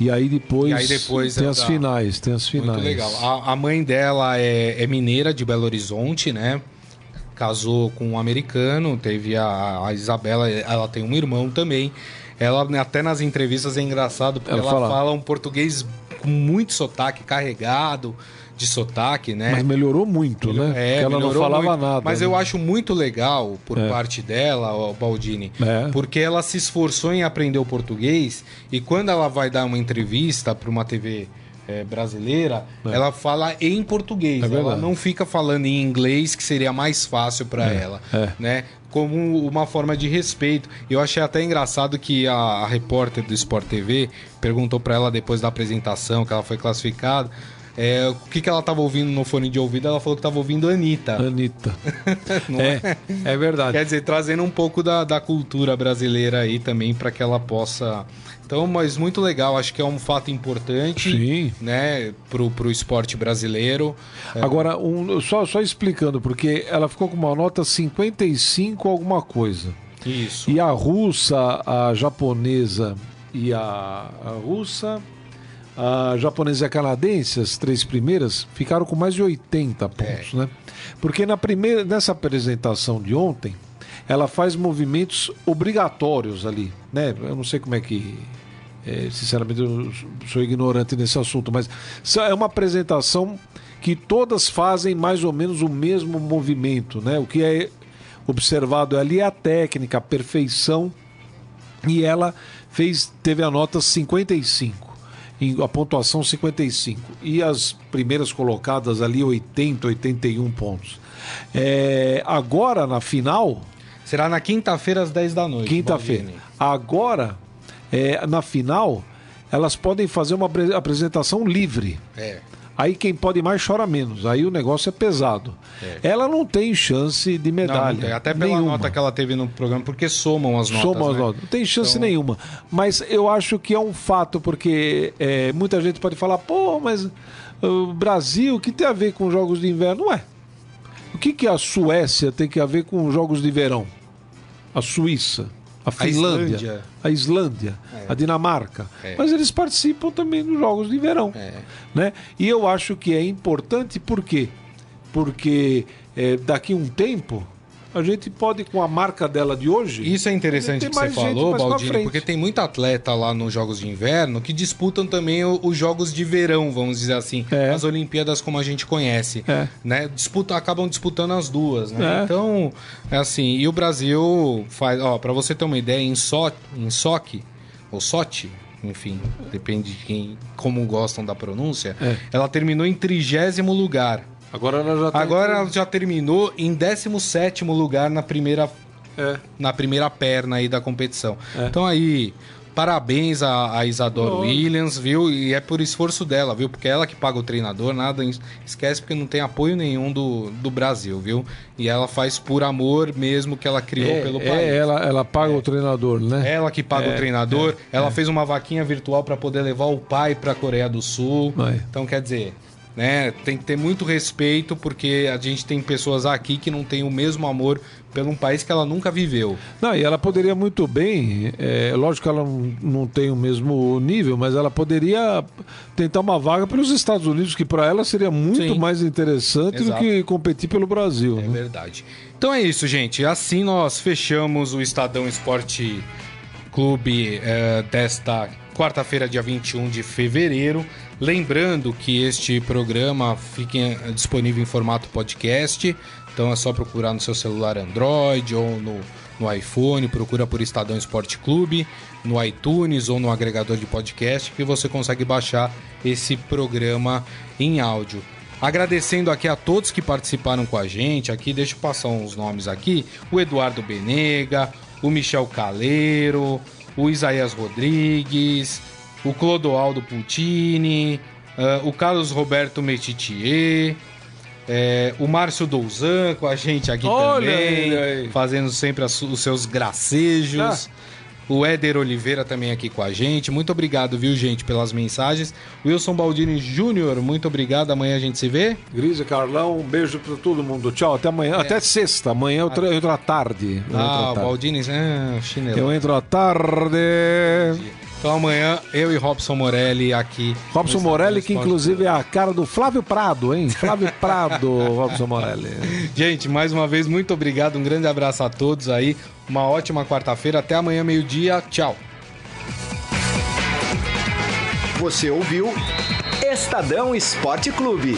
E aí depois, E aí depois tem é as finais, tem as finais. Muito legal. A, a mãe dela é, é mineira de Belo Horizonte, né? Casou com um americano, teve a, a Isabela, ela tem um irmão também. Ela, até nas entrevistas, é engraçado, porque Ela ela, fala- fala... um português com muito sotaque, carregado de sotaque, né? Mas melhorou muito, né? É, Porque ela não falava muito. nada. Mas né? eu acho muito legal por parte dela, o Baldini, É. porque ela se esforçou em aprender o português e quando ela vai dar uma entrevista para uma TV eh, brasileira, ela fala em português. É ela não fica falando em inglês, que seria mais fácil para ela, é. né? Como uma forma de respeito. Eu achei até engraçado que a, a repórter do Sport TV perguntou para ela depois da apresentação que ela foi classificada. É, o que, que ela estava ouvindo no fone de ouvido? Ela falou que estava ouvindo Anitta. Anitta. Não é, é verdade. Quer dizer, trazendo um pouco da, da cultura brasileira aí também para que ela possa. Então, mas muito legal, acho que é um fato importante, Sim. né, pro, pro esporte brasileiro. Agora, um, só, só explicando, porque ela ficou com uma nota 55 alguma coisa. Isso. E a russa, a japonesa e a, a russa, a japonesa e a canadense, as três primeiras, ficaram com mais de 80 pontos, né? Porque na primeira, nessa apresentação de ontem, ela faz movimentos obrigatórios ali, né? Eu não sei como é que é, sinceramente, eu sou ignorante nesse assunto, mas é uma apresentação que todas fazem mais ou menos o mesmo movimento, né? O que é observado ali é a técnica, a perfeição, e ela fez teve a nota 55 a pontuação 55 e as primeiras colocadas ali 80, 81 pontos. É, agora na final. Será na quinta-feira às 10 da noite. Quinta-feira. Agora, é, na final, elas podem fazer uma apresentação livre. É. Aí quem pode mais chora menos. Aí o negócio é pesado. É. Ela não tem chance de medalha. Não, não Até pela nenhuma. nota que ela teve no programa, porque somam as notas. Somam as né? notas. Não tem chance então... nenhuma. Mas eu acho que é um fato, porque é, muita gente pode falar, pô, mas o Brasil, o que tem a ver com jogos de inverno? Ué, o que, que a Suécia tem que a ver com jogos de verão? A Suíça? A Finlândia, a Islândia, a, Islândia, é. a Dinamarca. É. Mas eles participam também dos Jogos de Verão. É. Né? E eu acho que é importante por quê? Porque é, daqui a um tempo a gente pode, com a marca dela de hoje. Isso é interessante que você falou, Baldini, porque tem muito atleta lá nos Jogos de Inverno que disputam também os Jogos de Verão, vamos dizer assim. É. As Olimpíadas como a gente conhece. É. Né? Disputa, acabam disputando as duas, né? É. Então, é assim. E o Brasil faz. Ó, pra você ter uma ideia, em, so, em SOC, ou SOT, enfim, depende de quem, como gostam da pronúncia, é. ela terminou em trigésimo lugar. Agora ela já, tá Agora ela já terminou em 17 lugar na primeira, é. na primeira perna aí da competição. É. Então aí, parabéns a, a Isadora oh. Williams, viu? E é por esforço dela, viu? Porque é ela que paga o treinador, nada esquece porque não tem apoio nenhum do, do Brasil, viu? E ela faz por amor mesmo que ela criou é, pelo é, país. Ela, ela paga o treinador, né? Ela que paga o é, treinador. É, ela fez uma vaquinha virtual para poder levar o pai para a Coreia do Sul. Então, quer dizer, né? Tem que ter muito respeito porque a gente tem pessoas aqui que não têm o mesmo amor pelo um país que ela nunca viveu. Não, e ela poderia muito bem, é, lógico que ela não, tem o mesmo nível, mas ela poderia tentar uma vaga pelos Estados Unidos, que para ela seria muito Sim. mais interessante Exato. do que competir pelo Brasil. É né? verdade. Então é isso, gente. Assim nós fechamos o Estadão Esporte Clube é, desta quarta-feira, dia 21 de fevereiro. Lembrando que este programa fica disponível em formato podcast, então é só procurar no seu celular Android ou no, no iPhone, procura por Estadão Esporte Clube, no iTunes ou no agregador de podcast, que você consegue baixar esse programa em áudio. Agradecendo aqui a todos que participaram com a gente, aqui deixa eu passar uns nomes aqui, o Eduardo Benega, o Michel Caleiro, o Isaías Rodrigues, o Clodoaldo Puccini, uh, o Carlos Roberto Metitier, é, o Márcio Douzan com a gente aqui Olha também, aí. fazendo sempre as, os seus gracejos. Ah. O Éder Oliveira também aqui com a gente. Muito obrigado, viu, gente, pelas mensagens. Wilson Baldini Júnior, muito obrigado. Amanhã a gente se vê. Grise, Carlão, um beijo para todo mundo. Tchau, até amanhã. É. Até sexta. Amanhã eu, tra... eu entro à tarde. Eu ah, o Baldini, é, chinelo. Eu entro à tarde. Então amanhã eu e Robson Morelli aqui. Robson Morelli, que inclusive é a cara do Flávio Prado, hein? Flávio Prado, Robson Morelli. Gente, mais uma vez, muito obrigado. Um grande abraço a todos aí. Uma ótima quarta-feira. Até amanhã, meio-dia. Tchau. Você ouviu Estadão Esporte Clube.